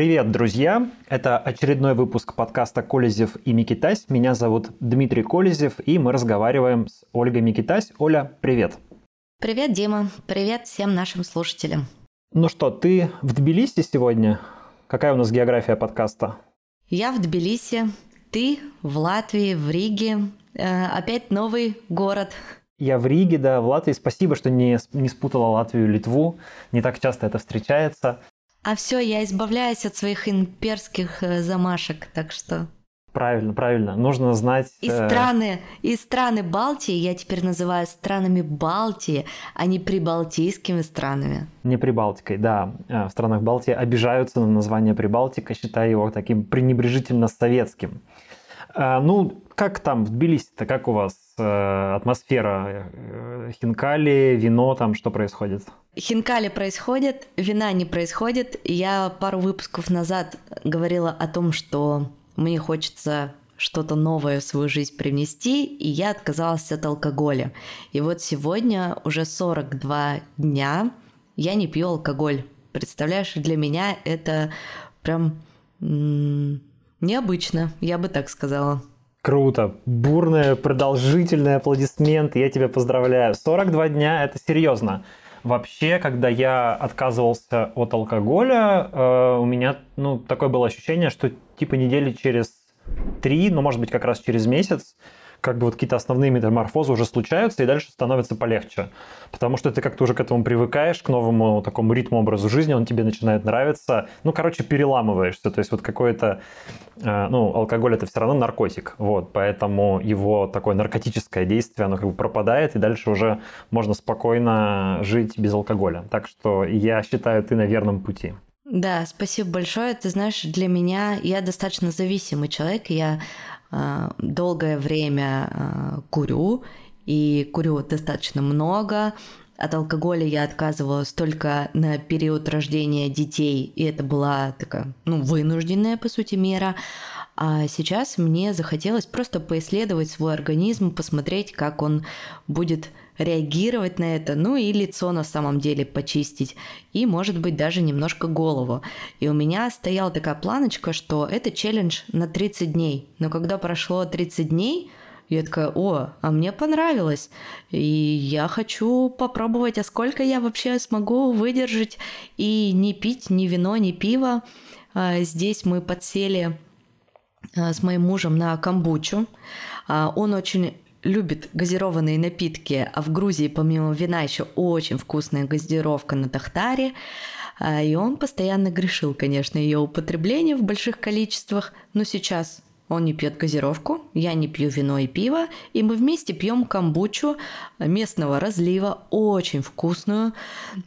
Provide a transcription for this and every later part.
Привет, друзья! Это очередной выпуск подкаста «Колезев и Микитась». Меня зовут Дмитрий Колезев, и мы разговариваем с Ольгой Микитась. Оля, привет! Привет, Дима! Привет всем нашим слушателям! Ну что, ты в Тбилиси сегодня? Какая у нас география подкаста? Я в Тбилиси, ты в Латвии, в Риге. Э, опять новый город. Я в Риге, да, в Латвии. Спасибо, что не, не спутала Латвию и Литву. Не так часто это встречается. А все, я избавляюсь от своих имперских э, замашек, так что... Правильно, правильно. Нужно знать... И э, страны, и страны Балтии я теперь называю странами Балтии, а не прибалтийскими странами. Не Прибалтикой, да. Э, в странах Балтии обижаются на название Прибалтика, считая его таким пренебрежительно советским. Ну, как там в Тбилиси-то, как у вас атмосфера? Хинкали, вино, там что происходит? Хинкали происходит, вина не происходит. Я пару выпусков назад говорила о том, что мне хочется что-то новое в свою жизнь привнести, и я отказалась от алкоголя. И вот сегодня уже 42 дня я не пью алкоголь. Представляешь, для меня это прям необычно, я бы так сказала. Круто. Бурные, продолжительные аплодисменты. Я тебя поздравляю. 42 дня – это серьезно. Вообще, когда я отказывался от алкоголя, э, у меня ну, такое было ощущение, что типа недели через три, ну, может быть, как раз через месяц, как бы вот какие-то основные метаморфозы уже случаются, и дальше становится полегче. Потому что ты как-то уже к этому привыкаешь, к новому такому ритму образу жизни, он тебе начинает нравиться. Ну, короче, переламываешься. То есть вот какой-то, э, ну, алкоголь это все равно наркотик. Вот, поэтому его такое наркотическое действие, оно как бы пропадает, и дальше уже можно спокойно жить без алкоголя. Так что я считаю, ты на верном пути. Да, спасибо большое. Ты знаешь, для меня я достаточно зависимый человек. Я долгое время э, курю, и курю достаточно много. От алкоголя я отказывалась только на период рождения детей, и это была такая, ну, вынужденная, по сути, мера. А сейчас мне захотелось просто поисследовать свой организм, посмотреть, как он будет реагировать на это, ну и лицо на самом деле почистить, и, может быть, даже немножко голову. И у меня стояла такая планочка, что это челлендж на 30 дней. Но когда прошло 30 дней, я такая, о, а мне понравилось. И я хочу попробовать, а сколько я вообще смогу выдержать и не пить ни вино, ни пиво. А, здесь мы подсели а, с моим мужем на камбучу. А, он очень любит газированные напитки, а в Грузии помимо вина еще очень вкусная газировка на Тахтаре. А, и он постоянно грешил, конечно, ее употребление в больших количествах, но сейчас он не пьет газировку, я не пью вино и пиво, и мы вместе пьем камбучу местного разлива, очень вкусную.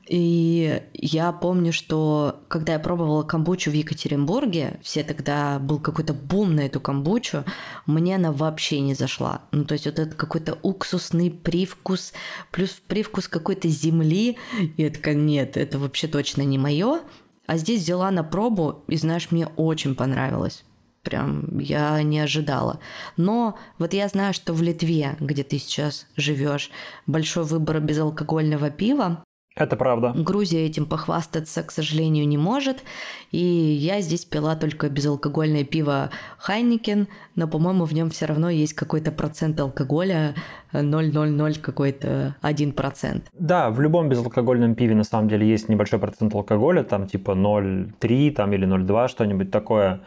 И я помню, что когда я пробовала камбучу в Екатеринбурге, все тогда был какой-то бум на эту камбучу, мне она вообще не зашла. Ну, то есть вот этот какой-то уксусный привкус, плюс привкус какой-то земли. И я такая, нет, это вообще точно не мое. А здесь взяла на пробу, и знаешь, мне очень понравилось прям я не ожидала. Но вот я знаю, что в Литве, где ты сейчас живешь, большой выбор безалкогольного пива. Это правда. Грузия этим похвастаться, к сожалению, не может. И я здесь пила только безалкогольное пиво Хайникен, но, по-моему, в нем все равно есть какой-то процент алкоголя, 0,00 какой-то 1%. Да, в любом безалкогольном пиве на самом деле есть небольшой процент алкоголя, там типа 0,3 там, или 0,2, что-нибудь такое.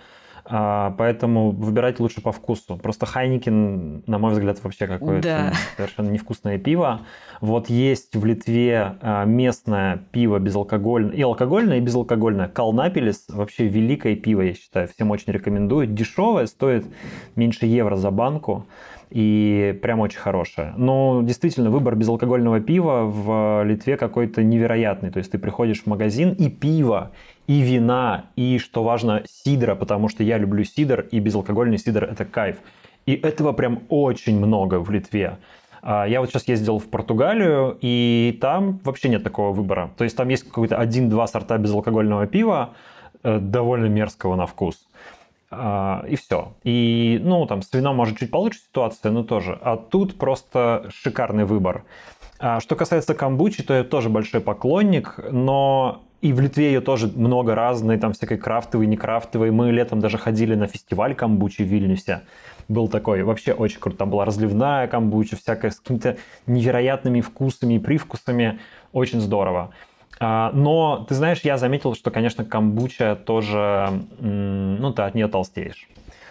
А, поэтому выбирать лучше по вкусу. Просто Хайникин, на мой взгляд, вообще какое-то да. совершенно невкусное пиво. Вот есть в Литве а, местное пиво безалкогольное, и алкогольное, и безалкогольное. Калнапелис, вообще великое пиво, я считаю, всем очень рекомендую. Дешевое, стоит меньше евро за банку и прям очень хорошее. Но действительно, выбор безалкогольного пива в Литве какой-то невероятный. То есть ты приходишь в магазин и пиво, и вина, и, что важно, сидра, потому что я люблю сидр, и безалкогольный сидр – это кайф. И этого прям очень много в Литве. А, я вот сейчас ездил в Португалию, и там вообще нет такого выбора. То есть там есть какой-то один-два сорта безалкогольного пива, э, довольно мерзкого на вкус. А, и все. И, ну, там, с вином, может, чуть получше ситуация, но тоже. А тут просто шикарный выбор. А что касается камбучи, то я тоже большой поклонник, но и в Литве ее тоже много разной, там всякой крафтовой, не крафтовой. Мы летом даже ходили на фестиваль камбучи в Вильнюсе. Был такой, вообще очень круто. Там была разливная камбуча, всякая с какими-то невероятными вкусами и привкусами. Очень здорово. А, но, ты знаешь, я заметил, что, конечно, камбуча тоже, ну, ты от нее толстеешь.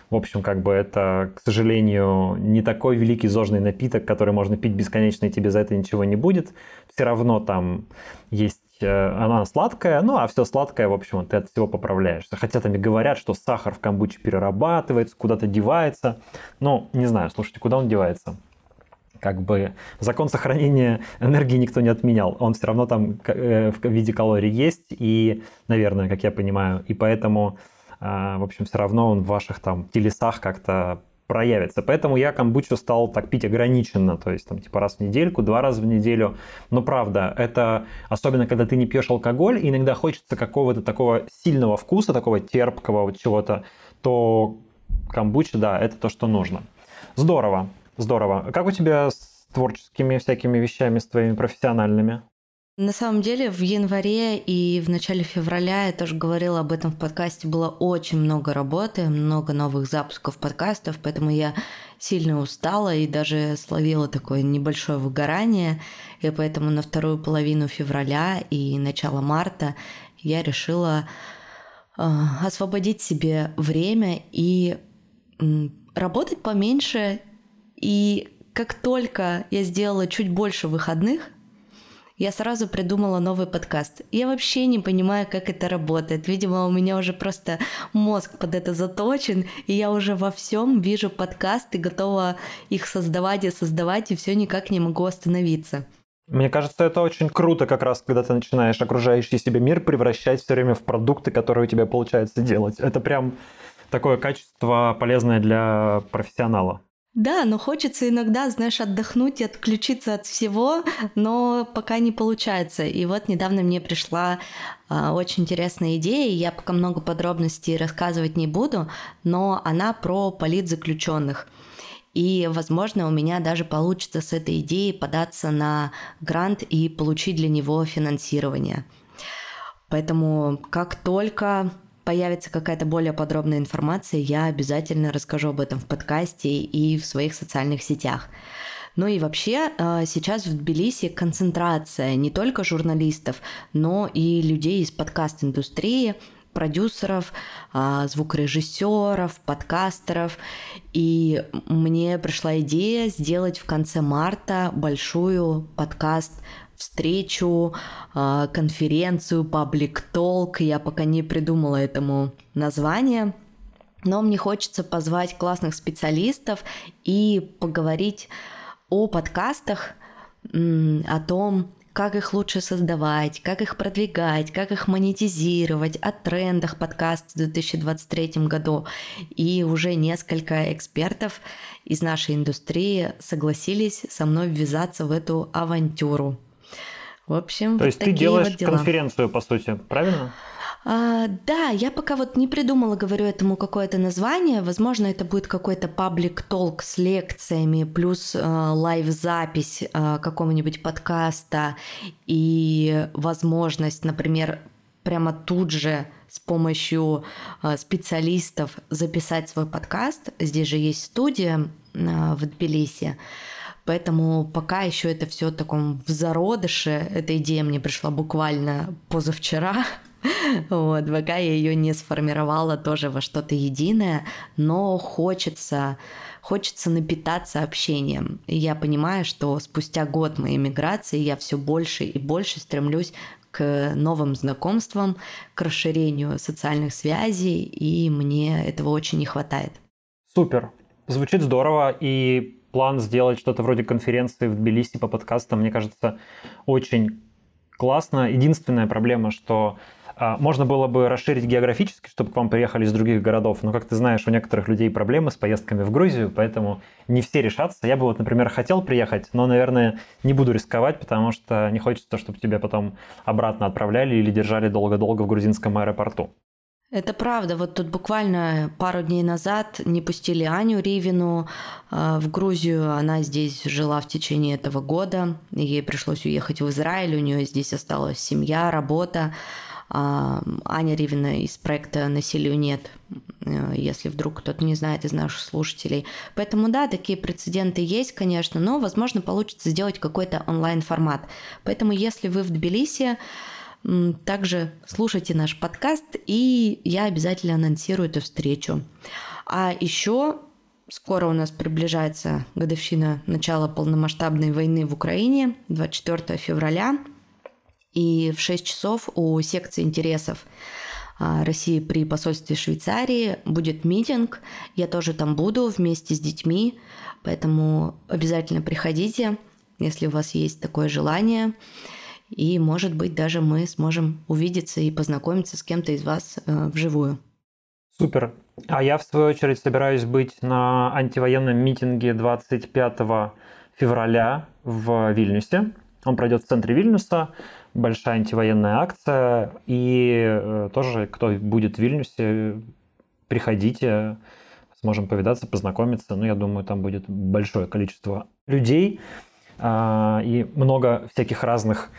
В общем, как бы это, к сожалению, не такой великий зожный напиток, который можно пить бесконечно, и тебе за это ничего не будет. Все равно там есть она сладкая, ну а все сладкое, в общем, ты от всего поправляешься. Хотя там и говорят, что сахар в камбуче перерабатывается, куда-то девается. Ну, не знаю, слушайте, куда он девается? Как бы закон сохранения энергии никто не отменял. Он все равно там э, в виде калорий есть, и, наверное, как я понимаю, и поэтому а, в общем, все равно он в ваших там телесах как-то проявится. Поэтому я камбучу стал так пить ограниченно, то есть там типа раз в недельку, два раза в неделю. Но правда, это особенно когда ты не пьешь алкоголь, иногда хочется какого-то такого сильного вкуса, такого терпкого вот чего-то, то камбуча, да, это то, что нужно. Здорово, здорово. Как у тебя с творческими всякими вещами, с твоими профессиональными? На самом деле в январе и в начале февраля я тоже говорила об этом в подкасте. Было очень много работы, много новых запусков подкастов, поэтому я сильно устала и даже словила такое небольшое выгорание. И поэтому на вторую половину февраля и начало марта я решила э, освободить себе время и э, работать поменьше. И как только я сделала чуть больше выходных, я сразу придумала новый подкаст. Я вообще не понимаю, как это работает. Видимо, у меня уже просто мозг под это заточен, и я уже во всем вижу подкасты, готова их создавать и создавать, и все никак не могу остановиться. Мне кажется, это очень круто как раз, когда ты начинаешь окружающий себе мир превращать все время в продукты, которые у тебя получается делать. Это прям такое качество полезное для профессионала. Да, но хочется иногда, знаешь, отдохнуть и отключиться от всего, но пока не получается. И вот недавно мне пришла а, очень интересная идея, я пока много подробностей рассказывать не буду, но она про политзаключенных. И, возможно, у меня даже получится с этой идеей податься на грант и получить для него финансирование. Поэтому как только появится какая-то более подробная информация, я обязательно расскажу об этом в подкасте и в своих социальных сетях. Ну и вообще э, сейчас в Тбилиси концентрация не только журналистов, но и людей из подкаст-индустрии, продюсеров, э, звукорежиссеров, подкастеров. И мне пришла идея сделать в конце марта большую подкаст встречу, а, конференцию, паблик толк. Я пока не придумала этому название. Но мне хочется позвать классных специалистов и поговорить о подкастах, о том, как их лучше создавать, как их продвигать, как их монетизировать, о трендах подкаста в 2023 году. И уже несколько экспертов из нашей индустрии согласились со мной ввязаться в эту авантюру. В общем, То есть ты делаешь вот конференцию, по сути, правильно? А, да, я пока вот не придумала, говорю, этому какое-то название. Возможно, это будет какой-то паблик толк с лекциями, плюс э, лайв-запись э, какого-нибудь подкаста и возможность, например, прямо тут же с помощью э, специалистов записать свой подкаст. Здесь же есть студия э, в Тбилиси. Поэтому пока еще это все в таком в зародыше. Эта идея мне пришла буквально позавчера. Вот, пока я ее не сформировала тоже во что-то единое, но хочется, хочется напитаться общением. И я понимаю, что спустя год моей миграции я все больше и больше стремлюсь к новым знакомствам, к расширению социальных связей, и мне этого очень не хватает. Супер. Звучит здорово, и план сделать что-то вроде конференции в Тбилиси по подкастам, мне кажется, очень классно. Единственная проблема, что а, можно было бы расширить географически, чтобы к вам приехали из других городов, но, как ты знаешь, у некоторых людей проблемы с поездками в Грузию, поэтому не все решатся. Я бы вот, например, хотел приехать, но, наверное, не буду рисковать, потому что не хочется, чтобы тебя потом обратно отправляли или держали долго-долго в грузинском аэропорту. Это правда. Вот тут буквально пару дней назад не пустили Аню Ривину э, в Грузию. Она здесь жила в течение этого года. Ей пришлось уехать в Израиль. У нее здесь осталась семья, работа. а, Аня Ривина из проекта «Насилию нет», э, если вдруг кто-то не знает из наших слушателей. Поэтому да, такие прецеденты есть, конечно, но, возможно, получится сделать какой-то онлайн-формат. Поэтому если вы в Тбилиси, также слушайте наш подкаст, и я обязательно анонсирую эту встречу. А еще скоро у нас приближается годовщина начала полномасштабной войны в Украине, 24 февраля – и в 6 часов у секции интересов а, России при посольстве Швейцарии будет митинг. Я тоже там буду вместе с детьми, поэтому обязательно приходите, если у вас есть такое желание. И, может быть, даже мы сможем увидеться и познакомиться с кем-то из вас э, вживую. Супер. А я, в свою очередь, собираюсь быть на антивоенном митинге 25 февраля в Вильнюсе. Он пройдет в центре Вильнюса большая антивоенная акция. И э, тоже, кто будет в Вильнюсе, приходите, сможем повидаться, познакомиться. Ну, я думаю, там будет большое количество людей и много всяких разных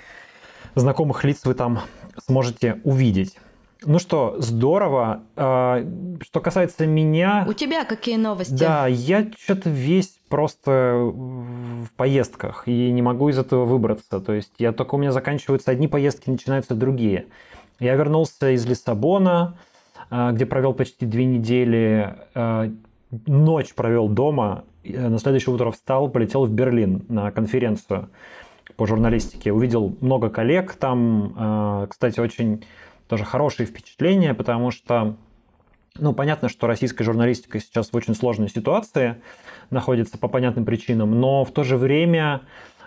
знакомых лиц вы там сможете увидеть. Ну что, здорово. А, что касается меня... У тебя какие новости? Да, я что-то весь просто в поездках и не могу из этого выбраться. То есть я только у меня заканчиваются одни поездки, начинаются другие. Я вернулся из Лиссабона, а, где провел почти две недели. А, ночь провел дома. На следующее утро встал, полетел в Берлин на конференцию по журналистике. Увидел много коллег там. Кстати, очень тоже хорошие впечатления, потому что, ну, понятно, что российская журналистика сейчас в очень сложной ситуации находится по понятным причинам, но в то же время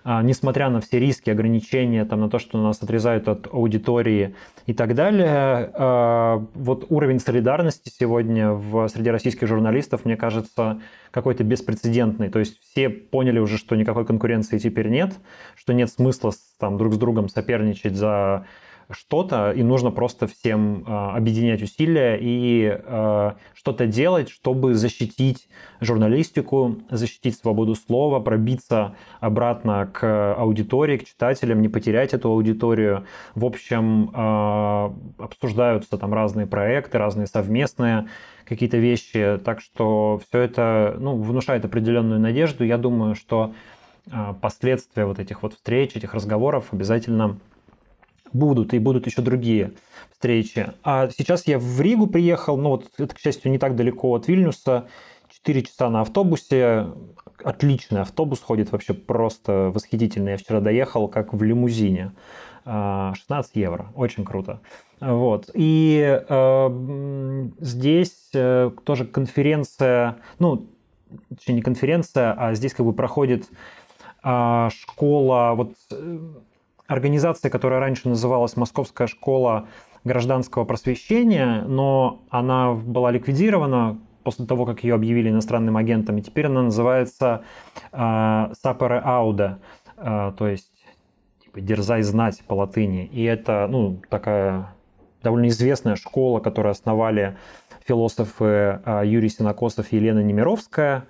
несмотря на все риски, ограничения, там, на то, что нас отрезают от аудитории и так далее, а, вот уровень солидарности сегодня в, среди российских журналистов, мне кажется, какой-то беспрецедентный. То есть все поняли уже, что никакой конкуренции теперь нет, что нет смысла там, друг с другом соперничать за что-то, и нужно просто всем э, объединять усилия и э, что-то делать, чтобы защитить журналистику, защитить свободу слова, пробиться обратно к аудитории, к читателям, не потерять эту аудиторию. В общем, э, обсуждаются там разные проекты, разные совместные какие-то вещи, так что все это ну, внушает определенную надежду. Я думаю, что последствия вот этих вот встреч, этих разговоров обязательно будут, и будут еще другие встречи. А сейчас я в Ригу приехал, ну вот это, к счастью, не так далеко от Вильнюса, 4 часа на автобусе, отличный автобус ходит, вообще просто восхитительный. Я вчера доехал как в лимузине. 16 а, евро, очень круто. Вот. И э, здесь э, тоже конференция, ну, точнее не конференция, а здесь как бы проходит э, школа, вот э, организация, которая раньше называлась Московская школа гражданского просвещения, но она была ликвидирована после того, как ее объявили иностранным агентом, и теперь она называется э, Сапере Ауда, э, то есть типа «дерзай знать» по латыни. И это ну, такая довольно известная школа, которую основали философы э, Юрий Синокосов и Елена Немировская.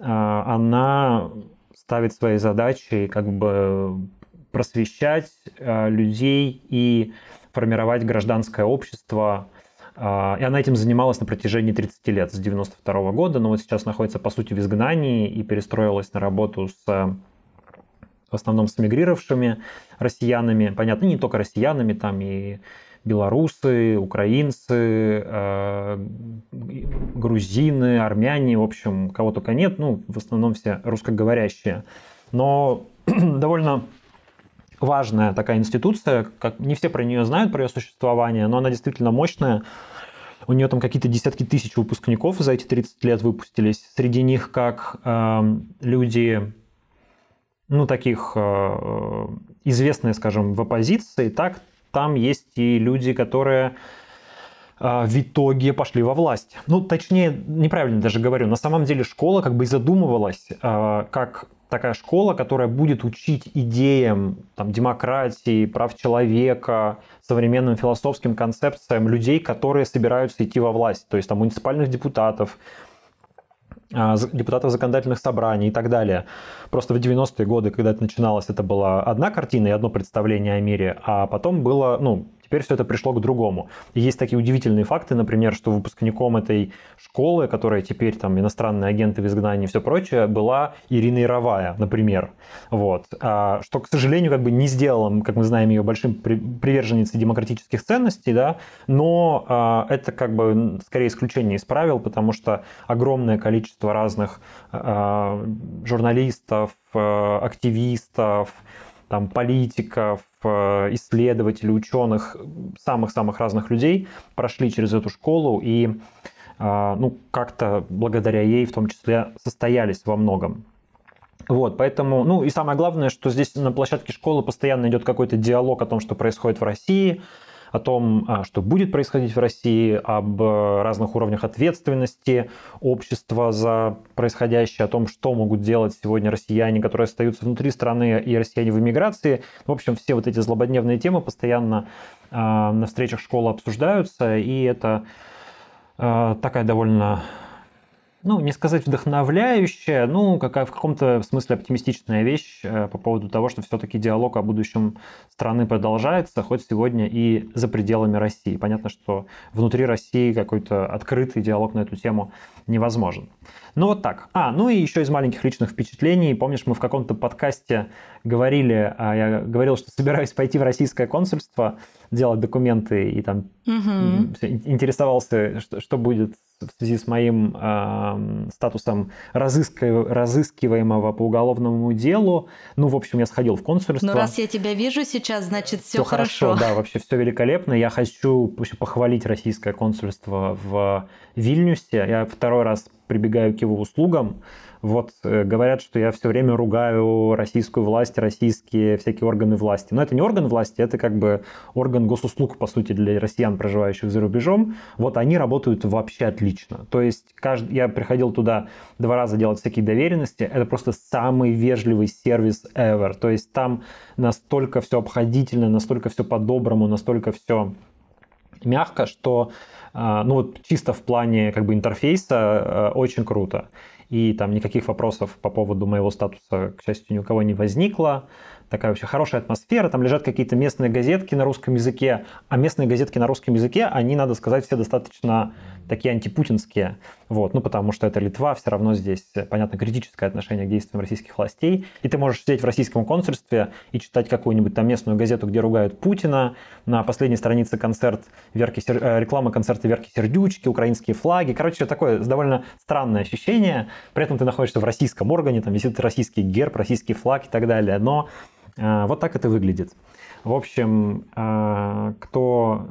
Э, она ставит своей задачей как бы просвещать э, людей и формировать гражданское общество. Э, и она этим занималась на протяжении 30 лет, с 92 года, но вот сейчас находится, по сути, в изгнании и перестроилась на работу с в основном с эмигрировавшими россиянами. Понятно, не только россиянами, там и белорусы, украинцы, э, грузины, армяне, в общем, кого только нет, ну, в основном все русскоговорящие. Но довольно важная такая институция, как не все про нее знают, про ее существование, но она действительно мощная. У нее там какие-то десятки тысяч выпускников за эти 30 лет выпустились. Среди них как э, люди, ну, таких э, известные, скажем, в оппозиции, так там есть и люди, которые э, в итоге пошли во власть. Ну, точнее, неправильно даже говорю. На самом деле школа как бы и задумывалась э, как такая школа, которая будет учить идеям там, демократии, прав человека, современным философским концепциям людей, которые собираются идти во власть, то есть там муниципальных депутатов, а, депутатов законодательных собраний и так далее. Просто в 90-е годы, когда это начиналось, это была одна картина и одно представление о мире, а потом было, ну, теперь все это пришло к другому. И есть такие удивительные факты, например, что выпускником этой школы, которая теперь там иностранные агенты в изгнании и все прочее, была Ирина Яровая, например. Вот. А, что, к сожалению, как бы не сделало, как мы знаем, ее большим приверженницей демократических ценностей, да, но а, это как бы скорее исключение из правил, потому что огромное количество разных а, журналистов, а, активистов, там, политиков, исследователей, ученых, самых-самых разных людей прошли через эту школу и а, ну, как-то благодаря ей в том числе состоялись во многом. Вот, поэтому, ну и самое главное, что здесь на площадке школы постоянно идет какой-то диалог о том, что происходит в России, о том, а, что будет происходить в России, об э, разных уровнях ответственности общества за происходящее, о том, что могут делать сегодня россияне, которые остаются внутри страны и россияне в эмиграции. В общем, все вот эти злободневные темы постоянно а, на встречах школы обсуждаются, и это а, такая довольно ну, не сказать вдохновляющая, ну, какая в каком-то смысле оптимистичная вещь э, по поводу того, что все-таки диалог о будущем страны продолжается, хоть сегодня и за пределами России. Понятно, что внутри России какой-то открытый диалог на эту тему невозможен. Ну вот так. А, ну и еще из маленьких личных впечатлений. Помнишь, мы в каком-то подкасте говорили, а я говорил, что собираюсь пойти в российское консульство, делать документы и там угу. интересовался, что, что будет в связи с моим э, статусом разыска... разыскиваемого по уголовному делу. Ну, в общем, я сходил в консульство. Ну, раз я тебя вижу сейчас, значит, все, хорошо. хорошо. Да, вообще все великолепно. Я хочу похвалить российское консульство в Вильнюсе. Я второй раз прибегаю к его услугам. Вот э, говорят, что я все время ругаю российскую власть, российские всякие органы власти. Но это не орган власти, это как бы орган госуслуг, по сути, для россиян, проживающих за рубежом. Вот они работают вообще отлично. То есть каждый, я приходил туда два раза делать всякие доверенности. Это просто самый вежливый сервис ever. То есть там настолько все обходительно, настолько все по-доброму, настолько все мягко, что а, ну вот чисто в плане как бы интерфейса э, очень круто и там никаких вопросов по поводу моего статуса, к счастью, ни у кого не возникло. Такая вообще хорошая атмосфера, там лежат какие-то местные газетки на русском языке, а местные газетки на русском языке, они, надо сказать, все достаточно такие антипутинские, вот, ну, потому что это Литва, все равно здесь, понятно, критическое отношение к действиям российских властей, и ты можешь сидеть в российском консульстве и читать какую-нибудь там местную газету, где ругают Путина, на последней странице концерт Верки, э, реклама концерта Верки Сердючки, украинские флаги, короче, такое довольно странное ощущение, при этом ты находишься в российском органе, там висит российский герб, российский флаг и так далее, но э, вот так это выглядит. В общем, э, кто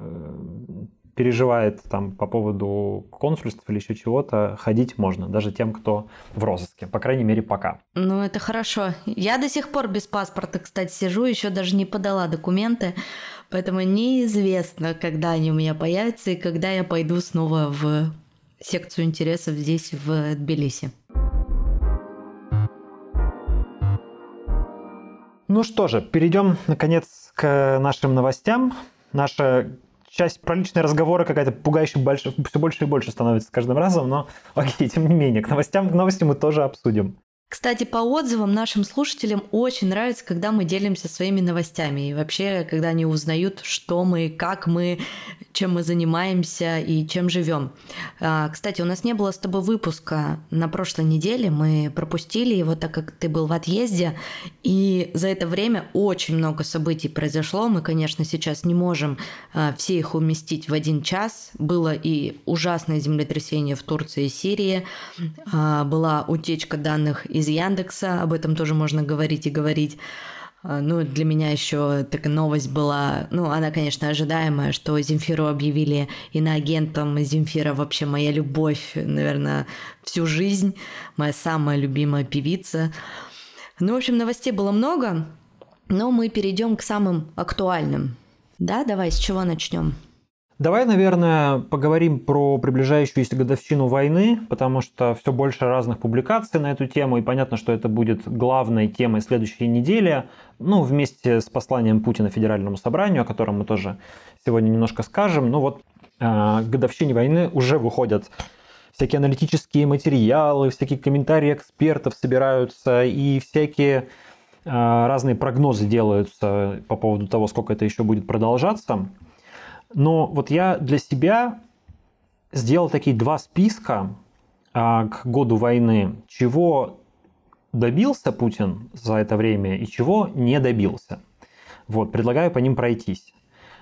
переживает там по поводу консульства или еще чего-то, ходить можно, даже тем, кто в розыске, по крайней мере, пока. Ну, это хорошо. Я до сих пор без паспорта, кстати, сижу, еще даже не подала документы, поэтому неизвестно, когда они у меня появятся и когда я пойду снова в секцию интересов здесь, в Тбилиси. Ну что же, перейдем наконец к нашим новостям. Наша часть про личные разговоры какая-то пугающе больше, все больше и больше становится с каждым разом, но окей, тем не менее, к новостям, к новости мы тоже обсудим. Кстати, по отзывам нашим слушателям очень нравится, когда мы делимся своими новостями и вообще, когда они узнают, что мы, как мы, чем мы занимаемся и чем живем. А, кстати, у нас не было с тобой выпуска на прошлой неделе, мы пропустили его, так как ты был в отъезде, и за это время очень много событий произошло. Мы, конечно, сейчас не можем а, все их уместить в один час. Было и ужасное землетрясение в Турции и Сирии, а, была утечка данных из Яндекса, об этом тоже можно говорить и говорить. А, ну, для меня еще такая новость была, ну, она, конечно, ожидаемая, что Земфиру объявили иноагентом. Земфира вообще моя любовь, наверное, всю жизнь, моя самая любимая певица. Ну, в общем, новостей было много, но мы перейдем к самым актуальным. Да, давай, с чего начнем? Давай, наверное, поговорим про приближающуюся годовщину войны, потому что все больше разных публикаций на эту тему, и понятно, что это будет главной темой следующей недели, ну, вместе с посланием Путина Федеральному собранию, о котором мы тоже сегодня немножко скажем. Ну вот, э, к годовщине войны уже выходят всякие аналитические материалы, всякие комментарии экспертов собираются, и всякие э, разные прогнозы делаются по поводу того, сколько это еще будет продолжаться. Но вот я для себя сделал такие два списка а, к году войны, чего добился Путин за это время и чего не добился. Вот, предлагаю по ним пройтись.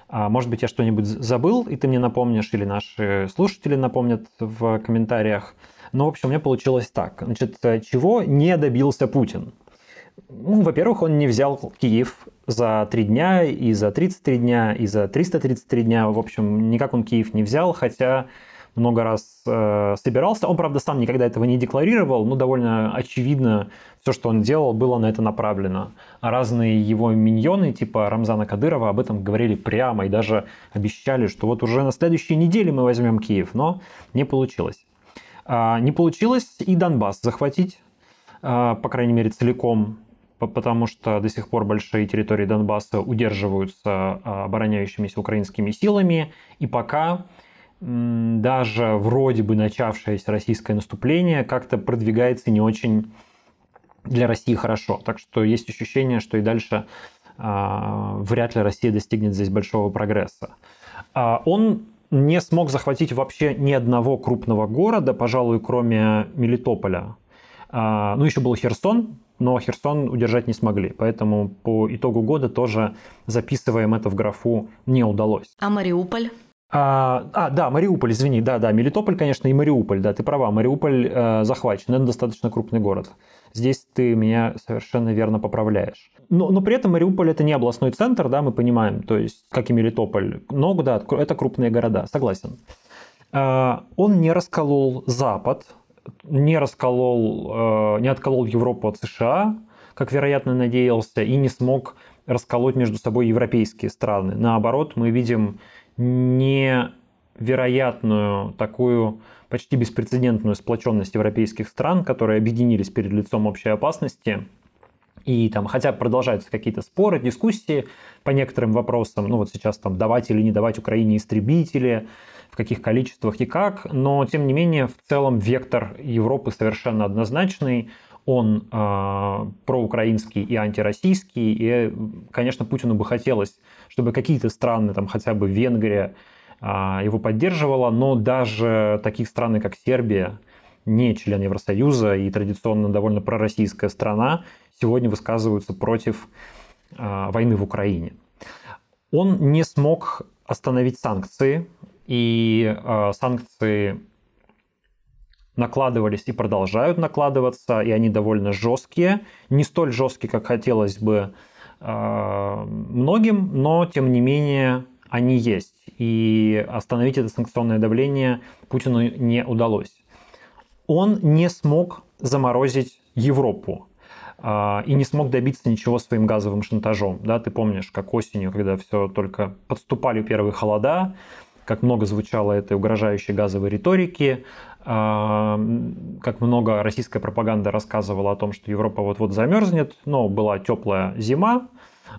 А, может быть, я что-нибудь забыл, и ты мне напомнишь, или наши слушатели напомнят в комментариях. Но, в общем, у меня получилось так. Значит, чего не добился Путин? Ну, во-первых, он не взял Киев за три дня, и за 33 дня, и за 333 дня. В общем, никак он Киев не взял, хотя много раз э, собирался. Он, правда, сам никогда этого не декларировал, но довольно очевидно все, что он делал, было на это направлено. А разные его миньоны, типа Рамзана Кадырова, об этом говорили прямо и даже обещали, что вот уже на следующей неделе мы возьмем Киев, но не получилось. А, не получилось и Донбасс захватить, а, по крайней мере, целиком потому что до сих пор большие территории Донбасса удерживаются а, обороняющимися украинскими силами, и пока даже вроде бы начавшееся российское наступление как-то продвигается не очень для России хорошо. Так что есть ощущение, что и дальше э, вряд ли Россия достигнет здесь большого прогресса. Э, он не смог захватить вообще ни одного крупного города, пожалуй, кроме Мелитополя. Ну, еще был Херсон, но Херсон удержать не смогли. Поэтому по итогу года тоже записываем это в графу не удалось. А Мариуполь? А, а, да, Мариуполь, извини, да, да, Мелитополь, конечно, и Мариуполь, да, ты права, Мариуполь э, захвачен, это достаточно крупный город. Здесь ты меня совершенно верно поправляешь. Но, но при этом Мариуполь это не областной центр, да, мы понимаем, то есть, как и Мелитополь. Но, да, это крупные города, согласен. Э, он не расколол Запад, не расколол, э, не отколол Европу от США, как, вероятно, надеялся, и не смог расколоть между собой европейские страны. Наоборот, мы видим невероятную такую почти беспрецедентную сплоченность европейских стран, которые объединились перед лицом общей опасности. И там, хотя продолжаются какие-то споры, дискуссии по некоторым вопросам, ну вот сейчас там давать или не давать Украине истребители, в каких количествах и как, но тем не менее в целом вектор Европы совершенно однозначный, он э, проукраинский и антироссийский, и, конечно, Путину бы хотелось чтобы какие-то страны, там хотя бы Венгрия, а, его поддерживала, но даже таких стран, как Сербия, не член Евросоюза и традиционно довольно пророссийская страна, сегодня высказываются против а, войны в Украине. Он не смог остановить санкции, и а, санкции накладывались и продолжают накладываться, и они довольно жесткие, не столь жесткие, как хотелось бы Э, многим, но тем не менее они есть. И остановить это санкционное давление Путину не удалось. Он не смог заморозить Европу э, и не смог добиться ничего своим газовым шантажом. Да, ты помнишь, как осенью, когда все только подступали первые холода, как много звучало этой угрожающей газовой риторики, как много российская пропаганда рассказывала о том, что Европа вот-вот замерзнет, но была теплая зима,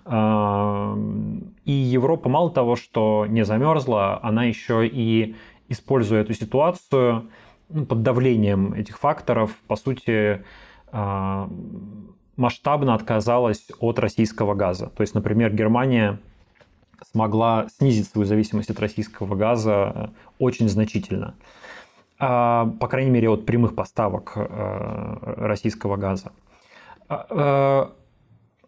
и Европа мало того, что не замерзла, она еще и, используя эту ситуацию, ну, под давлением этих факторов, по сути, масштабно отказалась от российского газа. То есть, например, Германия смогла снизить свою зависимость от российского газа э, очень значительно. А, по крайней мере, от прямых поставок э, российского газа. А,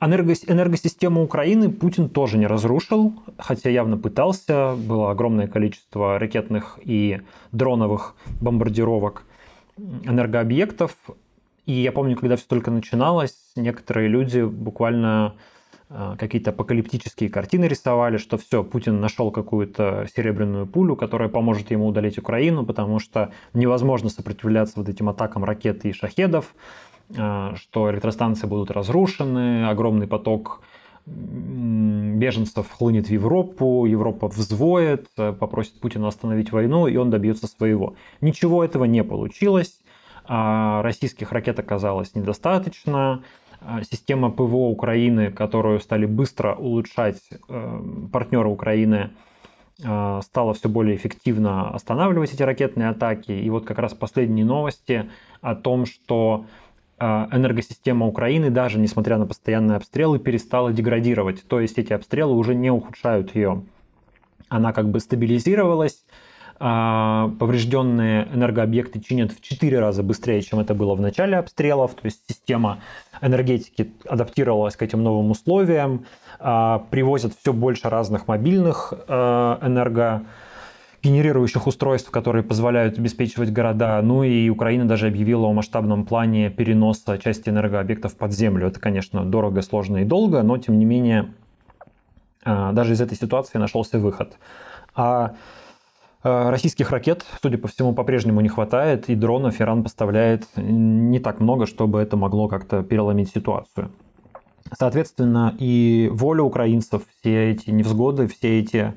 э, энергосистему Украины Путин тоже не разрушил, хотя явно пытался. Было огромное количество ракетных и дроновых бомбардировок энергообъектов. И я помню, когда все только начиналось, некоторые люди буквально какие-то апокалиптические картины рисовали, что все, Путин нашел какую-то серебряную пулю, которая поможет ему удалить Украину, потому что невозможно сопротивляться вот этим атакам ракет и шахедов, э, что электростанции будут разрушены, огромный поток беженцев хлынет в Европу, Европа взвоет, э, попросит Путина остановить войну, и он добьется своего. Ничего этого не получилось. А российских ракет оказалось недостаточно. А, система ПВО Украины, которую стали быстро улучшать э, партнеры Украины, э, стала все более эффективно останавливать эти ракетные атаки. И вот как раз последние новости о том, что э, энергосистема Украины, даже несмотря на постоянные обстрелы, перестала деградировать. То есть эти обстрелы уже не ухудшают ее она как бы стабилизировалась, поврежденные энергообъекты чинят в 4 раза быстрее, чем это было в начале обстрелов. То есть система энергетики адаптировалась к этим новым условиям, а, привозят все больше разных мобильных а, энергогенерирующих устройств, которые позволяют обеспечивать города. Ну и Украина даже объявила о масштабном плане переноса части энергообъектов под землю. Это, конечно, дорого, сложно и долго, но тем не менее даже из этой ситуации нашелся выход. А российских ракет, судя по всему, по-прежнему не хватает, и дронов Иран поставляет не так много, чтобы это могло как-то переломить ситуацию. Соответственно, и воля украинцев, все эти невзгоды, все эти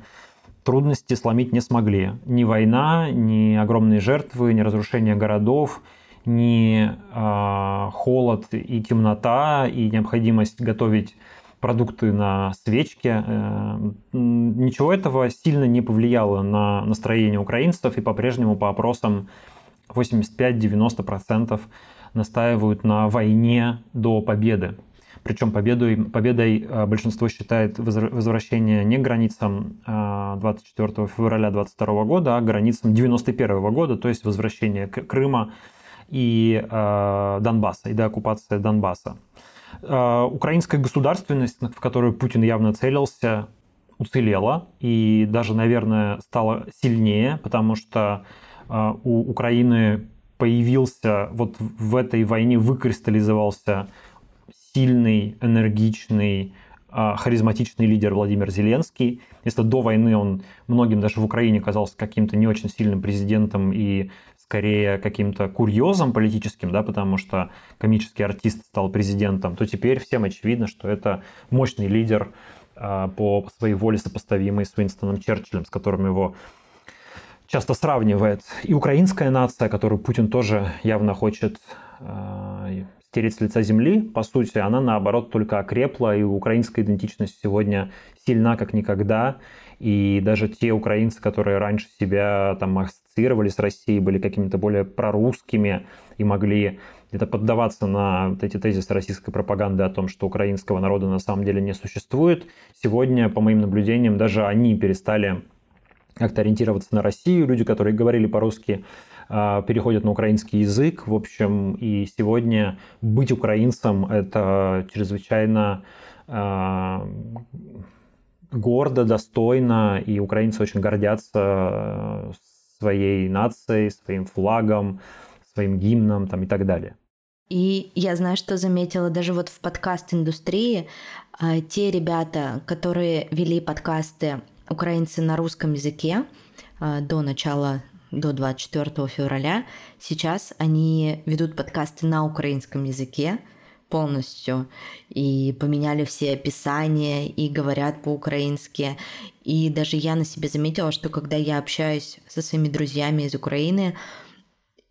трудности сломить не смогли. Ни война, ни огромные жертвы, ни разрушение городов, ни э, холод и темнота, и необходимость готовить продукты на свечке. Э, ничего этого сильно не повлияло на настроение украинцев, и по-прежнему по опросам 85-90% настаивают на войне до победы. Причем победой, победой э, большинство считает возвращение не к границам 24 э, февраля 22 года, а к границам 91 года, то есть возвращение Крыма и Донбасса, и до оккупации Донбасса. А, украинская государственность, в которую Путин явно целился, уцелела и даже, наверное, стала сильнее, потому что а, у Украины появился вот в этой войне выкристаллизовался сильный, энергичный, а, харизматичный лидер Владимир Зеленский. Если до войны он многим даже в Украине казался каким-то не очень сильным президентом и скорее каким-то курьезом политическим, да, потому что комический артист стал президентом, то теперь всем очевидно, что это мощный лидер а, по своей воле сопоставимый с Уинстоном Черчиллем, с которым его часто сравнивает. И украинская нация, которую Путин тоже явно хочет э, стереть с лица земли, по сути, она наоборот только окрепла, и украинская идентичность сегодня сильна как никогда. И даже те украинцы, которые раньше себя там ассоциировали с Россией, были какими-то более прорусскими и могли где-то поддаваться на вот эти тезисы российской пропаганды о том, что украинского народа на самом деле не существует. Сегодня, по моим наблюдениям, даже они перестали как-то ориентироваться на Россию. Люди, которые говорили по-русски, а, переходят на украинский язык. В общем, и сегодня быть украинцем – это чрезвычайно а, гордо, достойно, и украинцы очень гордятся э, своей нацией, своим флагом, своим гимном там, и так далее. И я знаю, что заметила даже вот в подкаст-индустрии э, те ребята, которые вели подкасты украинцы на русском языке э, до начала, до 24 февраля, сейчас они ведут подкасты на украинском языке, полностью и поменяли все описания и говорят по-украински. И даже я на себе заметила, что когда я общаюсь со своими друзьями из Украины,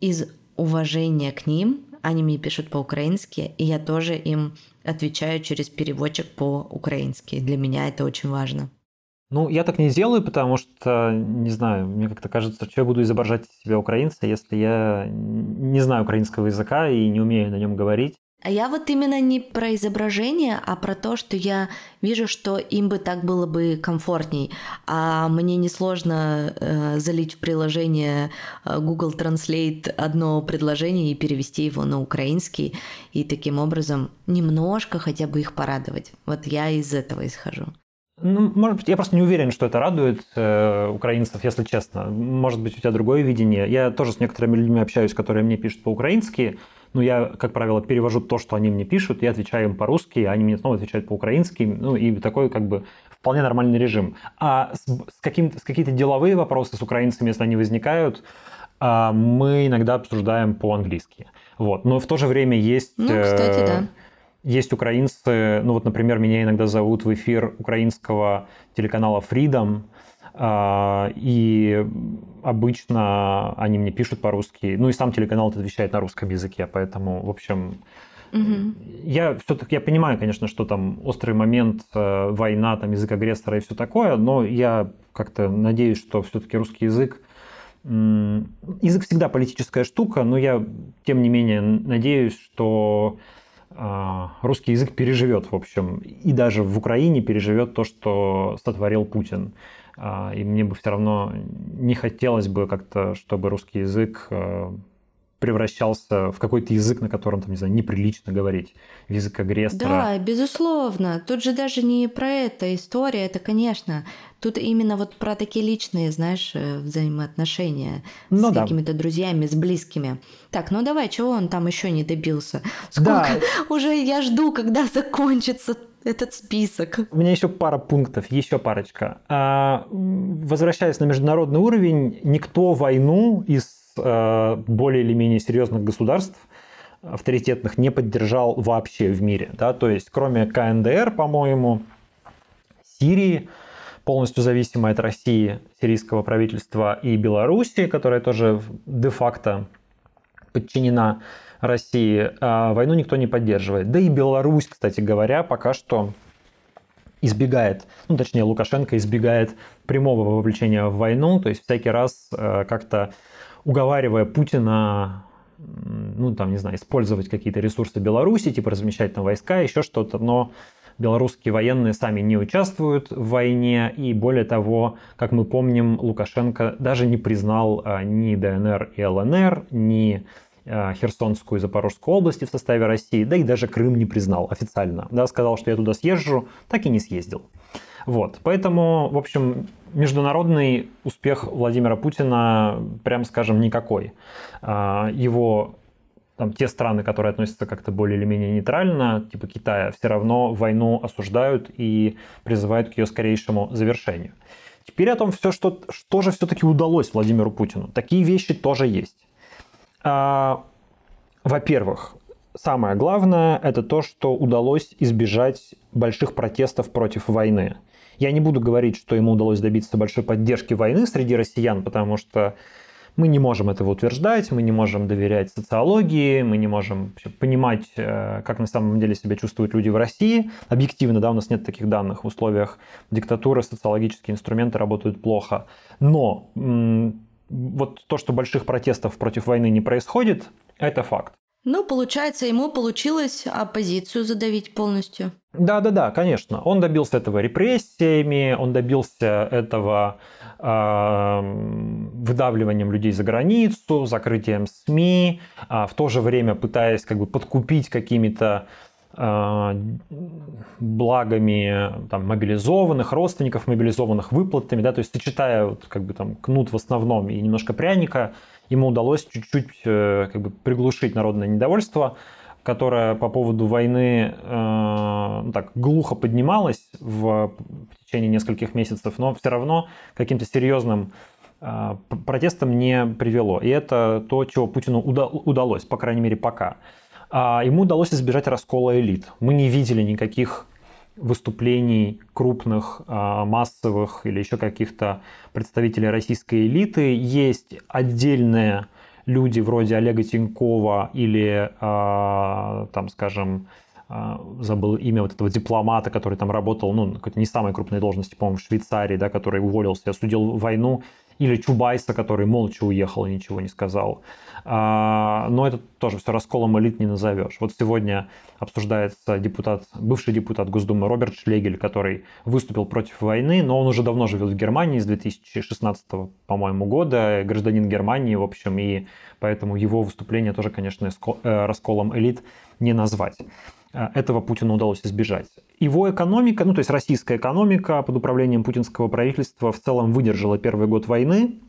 из уважения к ним они мне пишут по-украински, и я тоже им отвечаю через переводчик по-украински. Для меня это очень важно. Ну, я так не делаю, потому что, не знаю, мне как-то кажется, что я буду изображать себя украинца, если я не знаю украинского языка и не умею на нем говорить. А я вот именно не про изображение, а про то, что я вижу, что им бы так было бы комфортней, а мне несложно э, залить в приложение э, Google Translate одно предложение и перевести его на украинский, и таким образом немножко хотя бы их порадовать. Вот я из этого исхожу. Ну, может быть, я просто не уверен, что это радует э, украинцев, если честно. Может быть, у тебя другое видение. Я тоже с некоторыми людьми общаюсь, которые мне пишут по-украински, ну, я, как правило, перевожу то, что они мне пишут, я отвечаю им по-русски, они мне снова отвечают по-украински, ну, и такой как бы вполне нормальный режим. А с, с, каким, с какие-то деловые вопросы с украинцами, если они возникают, а, мы иногда обсуждаем по-английски. Вот. Но в то же время есть... Ну, кстати, э, да. Есть украинцы, ну вот, например, меня иногда зовут в эфир украинского телеканала Freedom, и обычно они мне пишут по-русски. Ну и сам телеканал отвечает на русском языке, поэтому, в общем, Угу. Я все-таки я понимаю, конечно, что там острый момент, э, война, там язык агрессора и все такое, но я как-то надеюсь, что все-таки русский язык язык всегда политическая штука, но я тем не менее надеюсь, что а, русский язык переживет, в общем, и даже в Украине переживет то, что сотворил Путин. И мне бы все равно не хотелось бы как-то, чтобы русский язык превращался в какой-то язык, на котором, там, не знаю, неприлично говорить, в язык агрессора. Да, безусловно. Тут же даже не про это история, это, конечно, тут именно вот про такие личные, знаешь, э, взаимоотношения ну, с да. какими-то друзьями, с близкими. Так, ну давай, чего он там еще не добился? Сколько да. уже я жду, когда закончится этот список. У меня еще пара пунктов, еще парочка. А, возвращаясь на международный уровень, никто войну из Э, более или менее серьезных государств авторитетных не поддержал вообще в мире. Да? То есть кроме КНДР, по-моему, Сирии, полностью зависимой от России, сирийского правительства, и Белоруссии, которая тоже де-факто подчинена России, а войну никто не поддерживает. Да и Беларусь, кстати говоря, пока что избегает, ну точнее Лукашенко избегает прямого вовлечения в войну, то есть всякий раз э, как-то уговаривая Путина ну, там, не знаю, использовать какие-то ресурсы Беларуси, типа размещать там войска, еще что-то, но белорусские военные сами не участвуют в войне, и более того, как мы помним, Лукашенко даже не признал а, ни ДНР и ЛНР, ни Херсонскую и Запорожскую области в составе России, да и даже Крым не признал официально. Да, сказал, что я туда съезжу, так и не съездил. Вот, поэтому, в общем, международный успех Владимира Путина, прям скажем, никакой. А, его там, те страны, которые относятся как-то более или менее нейтрально, типа Китая, все равно войну осуждают и призывают к ее скорейшему завершению. Теперь о том, все, что, что же все-таки удалось Владимиру Путину. Такие вещи тоже есть. А, во-первых, самое главное это то, что удалось избежать больших протестов против войны. Я не буду говорить, что ему удалось добиться большой поддержки войны среди россиян, потому что мы не можем этого утверждать, мы не можем доверять социологии, мы не можем понимать, э, как на самом деле себя чувствуют люди в России. Объективно, да, у нас нет таких данных. В условиях диктатуры социологические инструменты работают плохо. Но вот то, что больших протестов против войны не происходит, это факт. Ну, получается, ему получилось оппозицию задавить полностью. Да, да, да, конечно. Он добился этого репрессиями, он добился этого э, выдавливанием людей за границу, закрытием СМИ, э, в то же время пытаясь как бы подкупить какими-то благами там, мобилизованных, родственников мобилизованных, выплатами, да, то есть сочетая вот, как бы там кнут в основном и немножко пряника, ему удалось чуть-чуть э, как бы приглушить народное недовольство, которое по поводу войны э, ну так, глухо поднималось в, в течение нескольких месяцев, но все равно каким-то серьезным э, протестом не привело. И это то, чего Путину уда- удалось, по крайней мере, пока. А ему удалось избежать раскола элит. Мы не видели никаких выступлений крупных, а, массовых или еще каких-то представителей российской элиты. Есть отдельные люди вроде Олега Тинькова или, а, там, скажем, забыл имя вот этого дипломата, который там работал, ну, какой-то не самой крупной должности, по-моему, в Швейцарии, да, который уволился, осудил войну, или Чубайса, который молча уехал и ничего не сказал. А, но это тоже все расколом элит не назовешь. Вот сегодня обсуждается депутат, бывший депутат Госдумы Роберт Шлегель, который выступил против войны, но он уже давно живет в Германии с 2016, по-моему, года, гражданин Германии, в общем, и поэтому его выступление тоже, конечно, э, расколом элит не назвать. Э, этого Путину удалось избежать. Его экономика, ну то есть российская экономика под управлением путинского правительства в целом выдержала первый год войны,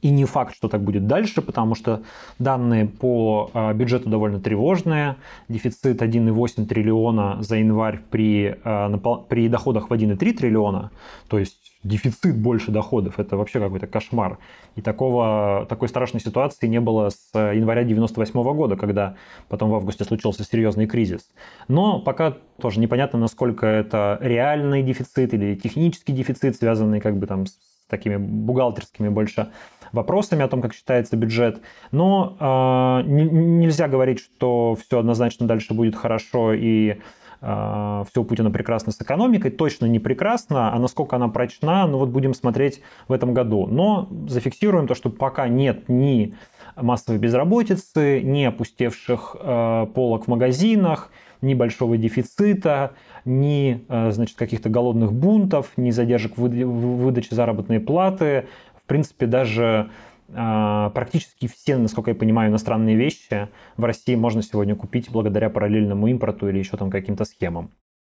и не факт, что так будет дальше, потому что данные по э, бюджету довольно тревожные. Дефицит 1,8 триллиона за январь при, э, при доходах в 1,3 триллиона. То есть дефицит больше доходов. Это вообще какой-то кошмар. И такого, такой страшной ситуации не было с января 98 года, когда потом в августе случился серьезный кризис. Но пока тоже непонятно, насколько это реальный дефицит или технический дефицит, связанный как бы там с такими бухгалтерскими больше вопросами о том, как считается бюджет. Но э, нельзя говорить, что все однозначно дальше будет хорошо и э, все у Путина прекрасно с экономикой. Точно не прекрасно, а насколько она прочна, ну вот будем смотреть в этом году. Но зафиксируем то, что пока нет ни массовой безработицы, ни опустевших э, полок в магазинах, ни большого дефицита, ни значит, каких-то голодных бунтов, ни задержек в выдаче заработной платы. В принципе, даже а, практически все, насколько я понимаю, иностранные вещи в России можно сегодня купить благодаря параллельному импорту или еще там каким-то схемам.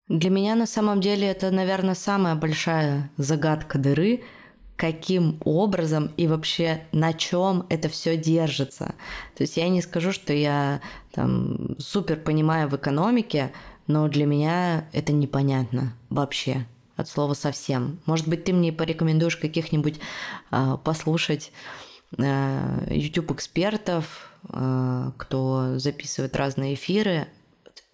Для меня на самом деле это, наверное, самая большая загадка дыры, каким образом и вообще на чем это все держится. То есть я не скажу, что я там супер понимаю в экономике, но для меня это непонятно вообще от слова совсем. Может быть, ты мне порекомендуешь каких-нибудь э, послушать э, YouTube экспертов, э, кто записывает разные эфиры.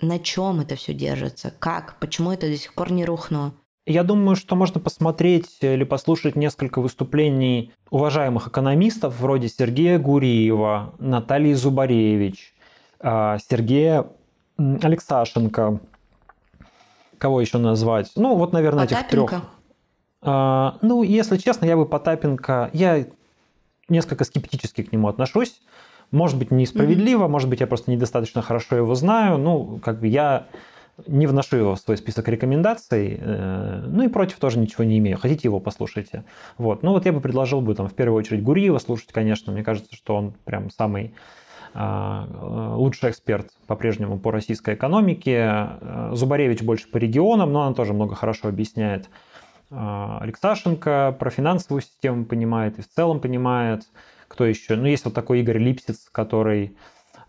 На чем это все держится? Как? Почему это до сих пор не рухнуло? Я думаю, что можно посмотреть или послушать несколько выступлений уважаемых экономистов вроде Сергея Гуриева, Натальи Зубаревич, Сергея Алексашенко, кого еще назвать? Ну, вот, наверное, Потапенко. этих трех. А, ну, если честно, я бы Потапенко, я несколько скептически к нему отношусь. Может быть, несправедливо, mm-hmm. может быть, я просто недостаточно хорошо его знаю. Ну, как бы я не вношу его в свой список рекомендаций, э, ну и против тоже ничего не имею. Хотите его, послушайте. Вот. Ну вот я бы предложил бы там в первую очередь Гуриева слушать, конечно. Мне кажется, что он прям самый лучший эксперт по-прежнему по российской экономике. Э, Зубаревич больше по регионам, но она тоже много хорошо объясняет. А, Алексашенко про финансовую систему понимает и в целом понимает. Кто еще? Ну, есть вот такой Игорь Липсиц, который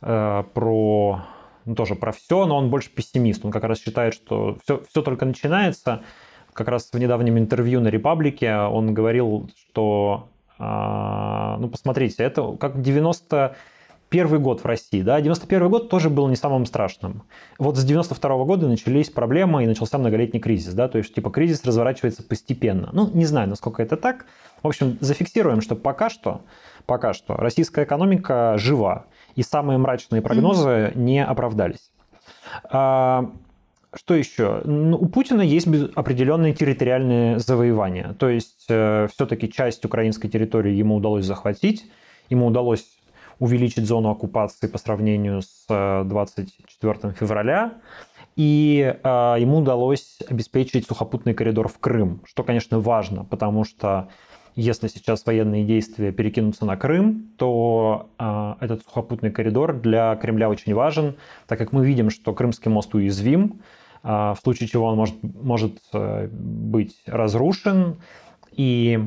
э, про ну, тоже про все, но он больше пессимист. Он как раз считает, что все, все только начинается. Как раз в недавнем интервью на Репаблике он говорил, что, э, ну, посмотрите, это как 90 первый год в России, да, 91 год тоже был не самым страшным. Вот с 92 года начались проблемы и начался многолетний кризис, да, то есть типа кризис разворачивается постепенно. Ну, не знаю, насколько это так. В общем, зафиксируем, что пока что, пока что российская экономика жива, и самые мрачные прогнозы mm-hmm. не оправдались. А, что еще? Ну, у Путина есть определенные территориальные завоевания. То есть э, все-таки часть украинской территории ему удалось захватить, ему удалось увеличить зону оккупации по сравнению с 24 э, февраля. И э, ему удалось обеспечить сухопутный коридор в Крым, что, конечно, важно, потому что если сейчас военные действия перекинутся на Крым, то э, этот сухопутный коридор для Кремля очень важен, так как мы видим, что Крымский мост уязвим, э, в случае чего он может, может э, быть разрушен. И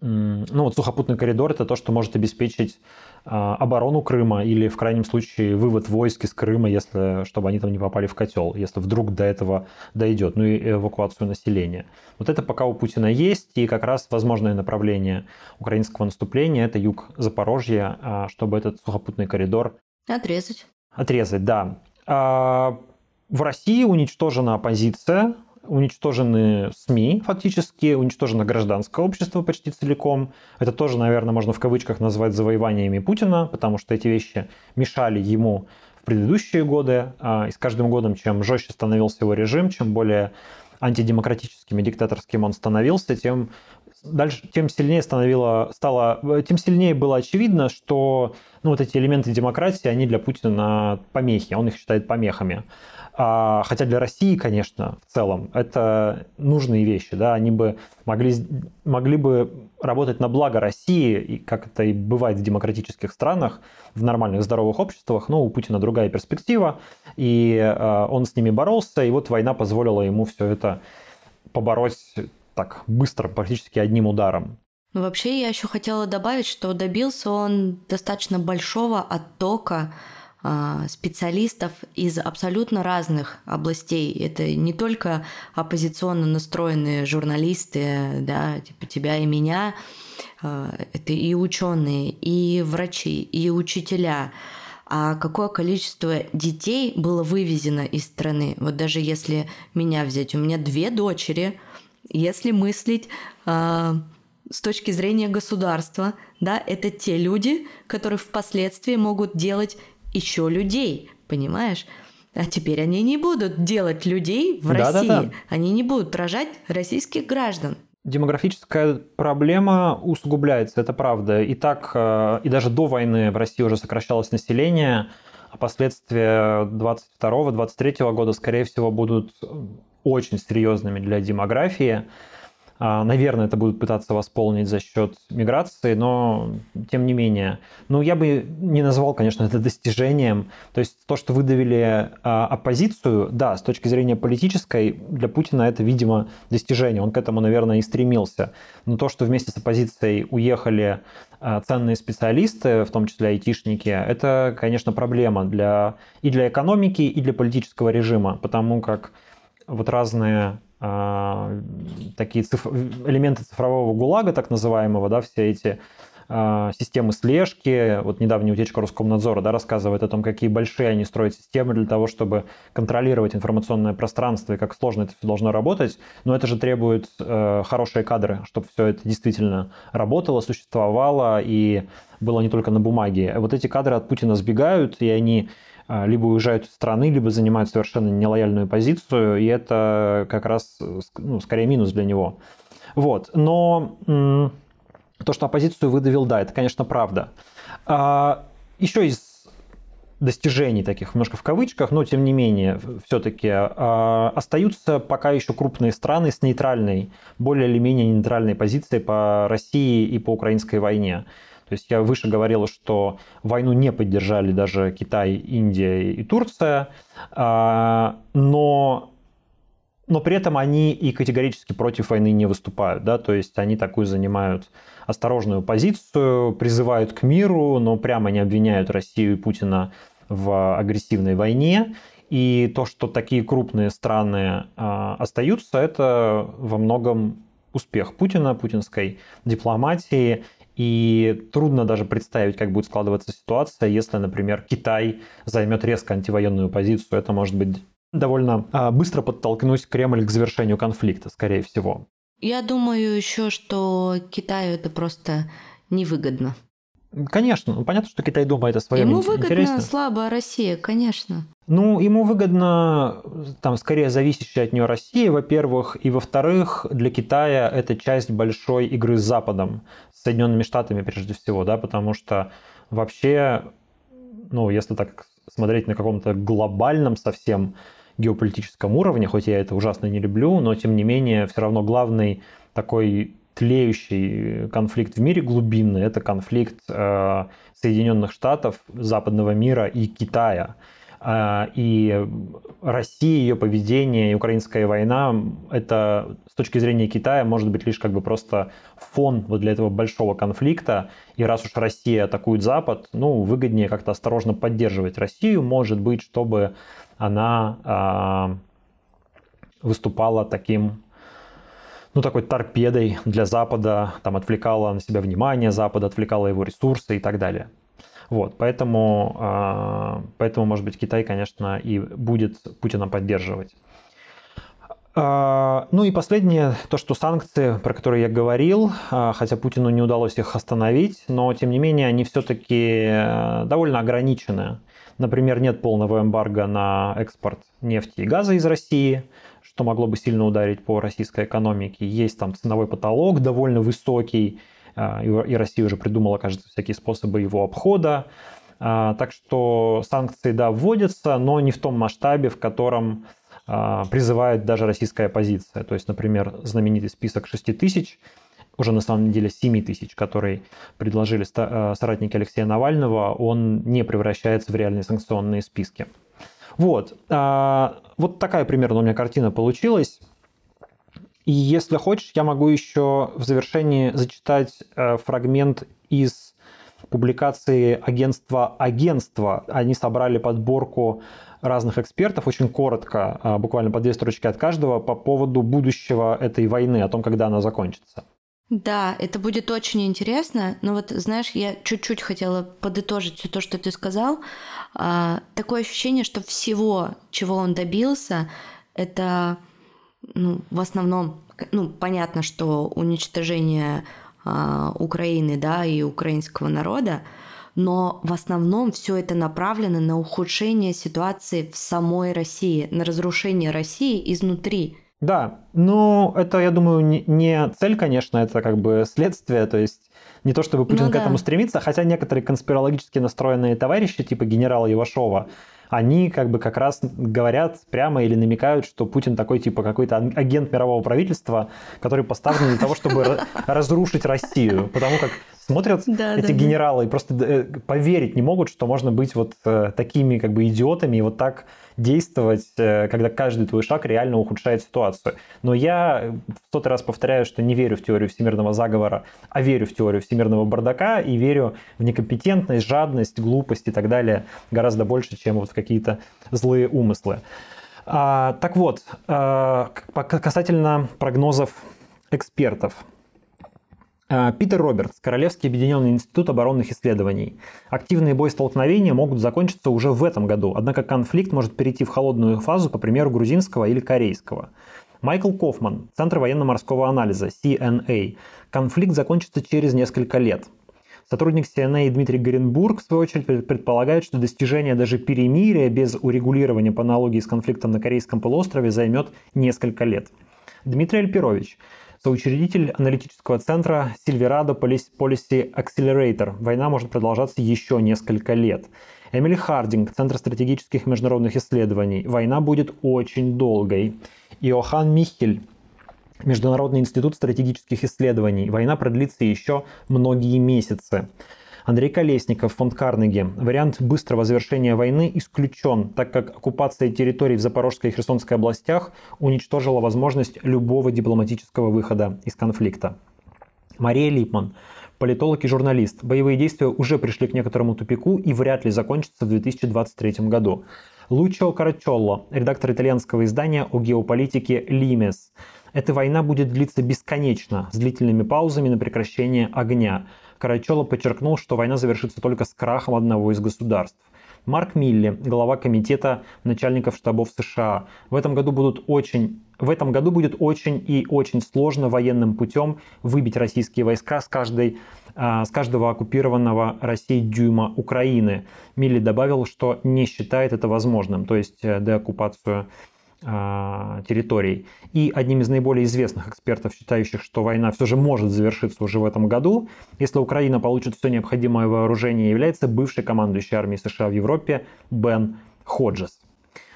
ну вот сухопутный коридор это то, что может обеспечить а, оборону Крыма или в крайнем случае вывод войск из Крыма, если, чтобы они там не попали в котел, если вдруг до этого дойдет, ну и эвакуацию населения. Вот это пока у Путина есть, и как раз возможное направление украинского наступления – это юг Запорожья, а, чтобы этот сухопутный коридор… Отрезать. Отрезать, да. А, в России уничтожена оппозиция, уничтожены СМИ фактически, уничтожено гражданское общество почти целиком. Это тоже, наверное, можно в кавычках назвать завоеваниями Путина, потому что эти вещи мешали ему в предыдущие годы. А, и с каждым годом, чем жестче становился его режим, чем более антидемократическим и диктаторским он становился, тем дальше, тем сильнее становило, стало, тем сильнее было очевидно, что ну, вот эти элементы демократии, они для Путина помехи, он их считает помехами. А, хотя для России, конечно, в целом, это нужные вещи, да, они бы могли, могли бы работать на благо России, и как это и бывает в демократических странах, в нормальных здоровых обществах, но у Путина другая перспектива, и а, он с ними боролся, и вот война позволила ему все это побороть так быстро, практически одним ударом. Ну, вообще, я еще хотела добавить, что добился он достаточно большого оттока а, специалистов из абсолютно разных областей. Это не только оппозиционно настроенные журналисты, да, типа тебя и меня, а, это и ученые, и врачи, и учителя. А какое количество детей было вывезено из страны? Вот даже если меня взять, у меня две дочери, если мыслить э, с точки зрения государства, да, это те люди, которые впоследствии могут делать еще людей, понимаешь? А теперь они не будут делать людей в да, России. Да, да. Они не будут рожать российских граждан. Демографическая проблема усугубляется, это правда. И так, э, и даже до войны в России уже сокращалось население. а последствия 22-23 года, скорее всего, будут очень серьезными для демографии. А, наверное, это будут пытаться восполнить за счет миграции, но тем не менее. Ну, я бы не назвал, конечно, это достижением. То есть то, что выдавили а, оппозицию, да, с точки зрения политической, для Путина это, видимо, достижение. Он к этому, наверное, и стремился. Но то, что вместе с оппозицией уехали а, ценные специалисты, в том числе айтишники, это, конечно, проблема для, и для экономики, и для политического режима, потому как вот разные а, такие циф... элементы цифрового ГУЛАГа, так называемого, да, все эти а, системы слежки. Вот недавняя утечка Роскомнадзора да, рассказывает о том, какие большие они строят системы для того, чтобы контролировать информационное пространство и как сложно это все должно работать. Но это же требует э, хорошие кадры, чтобы все это действительно работало, существовало и было не только на бумаге. Вот эти кадры от Путина сбегают, и они либо уезжают из страны, либо занимают совершенно нелояльную позицию, и это как раз ну, скорее минус для него. Вот. Но то, что оппозицию выдавил, да, это, конечно, правда. А, еще из достижений таких, немножко в кавычках, но тем не менее, все-таки а, остаются пока еще крупные страны с нейтральной, более или менее нейтральной позицией по России и по украинской войне. То есть я выше говорил, что войну не поддержали даже Китай, Индия и Турция, а, но но при этом они и категорически против войны не выступают, да, то есть они такую занимают осторожную позицию, призывают к миру, но прямо не обвиняют Россию и Путина в агрессивной войне. И то, что такие крупные страны э, остаются, это во многом успех Путина, путинской дипломатии и трудно даже представить, как будет складываться ситуация, если, например, Китай займет резко антивоенную позицию. Это может быть довольно а, быстро подтолкнуть Кремль к завершению конфликта, скорее всего. Я думаю еще, что Китаю это просто невыгодно. Конечно, ну, понятно, что Китай думает о своем Ему выгодно интересно. слабая Россия, конечно. Ну, ему выгодно, там, скорее зависящая от нее Россия, во-первых, и во-вторых, для Китая это часть большой игры с Западом, с Соединенными Штатами прежде всего, да, потому что вообще, ну, если так смотреть на каком-то глобальном совсем геополитическом уровне, хоть я это ужасно не люблю, но тем не менее все равно главный такой тлеющий конфликт в мире глубинный, это конфликт э, Соединенных Штатов, западного мира и Китая. Э, и Россия, ее поведение и украинская война, это с точки зрения Китая может быть лишь как бы просто фон вот для этого большого конфликта. И раз уж Россия атакует Запад, ну, выгоднее как-то осторожно поддерживать Россию, может быть, чтобы она э, выступала таким ну, такой торпедой для Запада, там отвлекала на себя внимание Запада, отвлекала его ресурсы и так далее. Вот, поэтому, а, поэтому, может быть, Китай, конечно, и будет Путина поддерживать. А, ну и последнее, то, что санкции, про которые я говорил, а, хотя Путину не удалось их остановить, но тем не менее они все-таки э, довольно ограничены. Например, нет полного эмбарго на экспорт нефти и газа из России – что могло бы сильно ударить по российской экономике. Есть там ценовой потолок довольно высокий, а, и Россия уже придумала, кажется, всякие способы его обхода. А, так что санкции, да, вводятся, но не в том масштабе, в котором а, призывает даже российская оппозиция. То есть, например, знаменитый список 6 тысяч, уже на самом деле 7 тысяч, который предложили соратники Алексея Навального, он не превращается в реальные санкционные списки. Вот. А, вот такая примерно у меня картина получилась. И если хочешь, я могу еще в завершении зачитать э, фрагмент из публикации агентства «Агентство». Они собрали подборку разных экспертов, очень коротко, а, буквально по две строчки от каждого, по поводу будущего этой войны, о том, когда она закончится. Да, это будет очень интересно. Но вот, знаешь, я чуть-чуть хотела подытожить все то, что ты сказал. А, такое ощущение, что всего, чего он добился, это ну, в основном, ну, понятно, что уничтожение а, Украины, да, и украинского народа, но в основном все это направлено на ухудшение ситуации в самой России, на разрушение России изнутри. Да, ну это, я думаю, не цель, конечно, это как бы следствие. То есть Не то чтобы Путин Ну к да. этому стремится, хотя некоторые конспирологически настроенные товарищи, типа генерала Ивашова, они как бы как раз говорят прямо или намекают, что Путин такой типа какой-то аг- агент мирового правительства, который поставлен для того, чтобы ра- разрушить Россию. Потому как смотрят Да, эти да, да. генералы и просто э, поверить не могут, что можно быть вот э, такими как бы идиотами и вот так действовать, э, когда каждый твой шаг реально ухудшает ситуацию. Но я в сотый раз повторяю, что не верю в теорию всемирного заговора, а верю в теорию всемирного бардака и верю в некомпетентность, жадность, глупость и так далее гораздо больше, чем вот в какие-то злые умыслы. А, так вот, а, касательно прогнозов экспертов. А, Питер Робертс, Королевский объединенный институт оборонных исследований. Активные боестолкновения могут закончиться уже в этом году, однако конфликт может перейти в холодную фазу, по примеру грузинского или корейского. Майкл Кофман, Центр военно-морского анализа, CNA. Конфликт закончится через несколько лет. Сотрудник CNA Дмитрий Горенбург, в свою очередь, пред- предполагает, что достижение даже перемирия без урегулирования по аналогии с конфликтом на Корейском полуострове займет несколько лет. Дмитрий Альпирович, соучредитель аналитического центра Silverado Policy Accelerator. Война может продолжаться еще несколько лет. Эмили Хардинг, Центр стратегических международных исследований. Война будет очень долгой. Иохан Михель, Международный институт стратегических исследований. Война продлится еще многие месяцы. Андрей Колесников, фонд Карнеги. Вариант быстрого завершения войны исключен, так как оккупация территорий в Запорожской и Херсонской областях уничтожила возможность любого дипломатического выхода из конфликта. Мария Липман, политолог и журналист. Боевые действия уже пришли к некоторому тупику и вряд ли закончатся в 2023 году. Лучо Карачолло, редактор итальянского издания о геополитике «Лимес». Эта война будет длиться бесконечно, с длительными паузами на прекращение огня. Карачолло подчеркнул, что война завершится только с крахом одного из государств. Марк Милли, глава комитета начальников штабов США. В этом году будут очень в этом году будет очень и очень сложно военным путем выбить российские войска с, каждой, а, с каждого оккупированного Россией дюйма Украины. Милли добавил, что не считает это возможным, то есть э, деоккупацию территорий. И одним из наиболее известных экспертов, считающих, что война все же может завершиться уже в этом году, если Украина получит все необходимое вооружение, является бывший командующий армией США в Европе Бен Ходжес.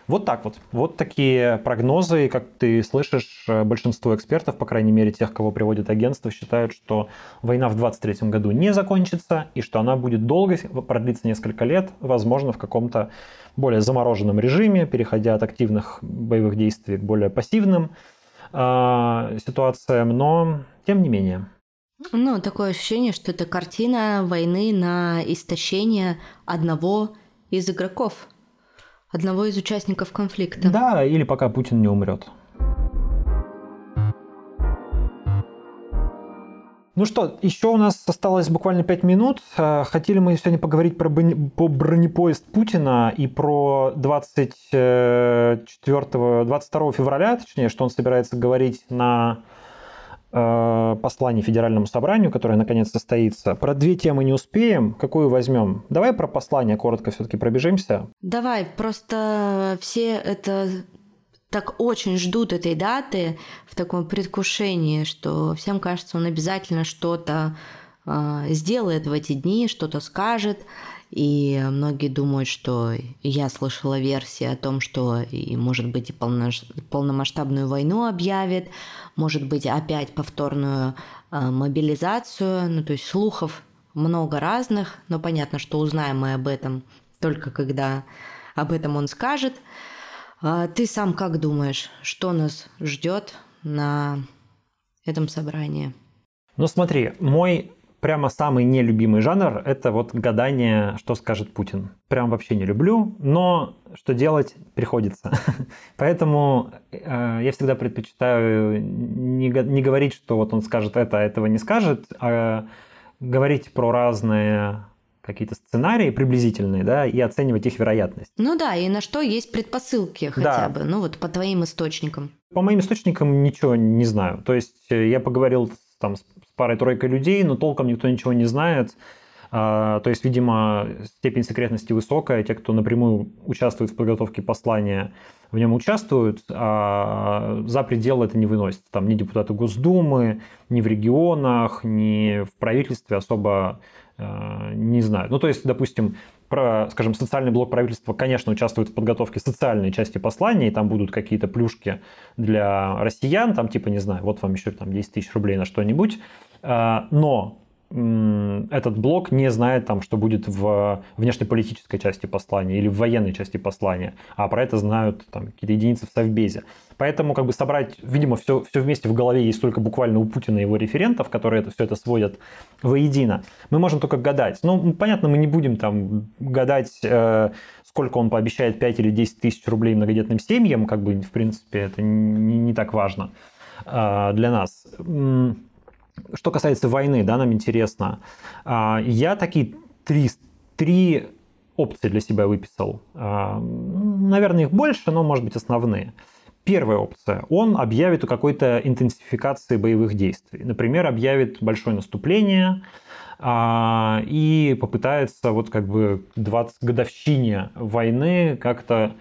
Вот так вот. Вот такие прогнозы. Как ты слышишь, э, большинство экспертов, по крайней мере тех, кого приводит агентство, считают, что война в 2023 году не закончится и что она будет долго, продлиться несколько лет, возможно, в каком-то более замороженном режиме, переходя от активных боевых действий к более пассивным э, ситуациям, но тем не менее. Ну, такое ощущение, что это картина войны на истощение одного из игроков, одного из участников конфликта. Да, или пока Путин не умрет. Ну что, еще у нас осталось буквально 5 минут. Э, Хотели мы сегодня поговорить про броне- по бронепоезд Путина и про 24, 22 февраля, точнее, что он собирается говорить на э, послании Федеральному собранию, которое наконец состоится. Про две темы не успеем. Какую возьмем? Давай про послание коротко все-таки пробежимся. Давай, просто все это так очень ждут этой даты в таком предвкушении, что всем кажется, он обязательно что-то э, сделает в эти дни, что-то скажет. И многие думают, что я слышала версии о том, что и, может быть, и полномасштабную войну объявит, может быть, опять повторную э, мобилизацию. Ну, то есть слухов много разных, но понятно, что узнаем мы об этом только когда об этом он скажет. А ты сам как думаешь, что нас ждет на этом собрании? Ну смотри, мой прямо самый нелюбимый жанр – это вот гадание, что скажет Путин. Прям вообще не люблю, но что делать приходится. Поэтому э, я всегда предпочитаю не, не говорить, что вот он скажет это, а этого не скажет, а говорить про разные какие-то сценарии приблизительные, да, и оценивать их вероятность. Ну да, и на что есть предпосылки хотя Да. бы, ну вот по твоим источникам. По моим источникам ничего не знаю. То есть э, я поговорил с- там с парой-тройкой людей, но толком никто ничего не знает. А, то есть, видимо, степень секретности высокая, те, кто напрямую участвует в подготовке послания, в нем участвуют, а за пределы это не выносится. Там ни депутаты Госдумы, ни в регионах, ни в правительстве особо э, не знают. Ну, то есть, допустим, про, скажем, социальный блок правительства, конечно, участвует в подготовке социальной части послания, и там будут какие-то плюшки для россиян, там типа, не знаю, вот вам еще там 10 тысяч рублей на что-нибудь, а, но этот блок не знает, там, что будет в внешнеполитической части послания или в военной части послания, а про это знают там, какие-то единицы в Совбезе. Поэтому как бы собрать, видимо, все, все вместе в голове есть только буквально у Путина и его референтов, которые это, все это сводят воедино. Мы можем только гадать. Ну, понятно, мы не будем там гадать, э, сколько он пообещает 5 или 10 тысяч рублей многодетным семьям, как бы, в принципе, это не, не так важно э, для нас. Что касается войны, да, нам интересно. А, я такие три, три опции для себя выписал. А, наверное, их больше, но, может быть, основные. Первая опция. Он объявит о какой-то интенсификации боевых действий. Например, объявит большое наступление а, и попытается вот как бы 20 годовщине войны как-то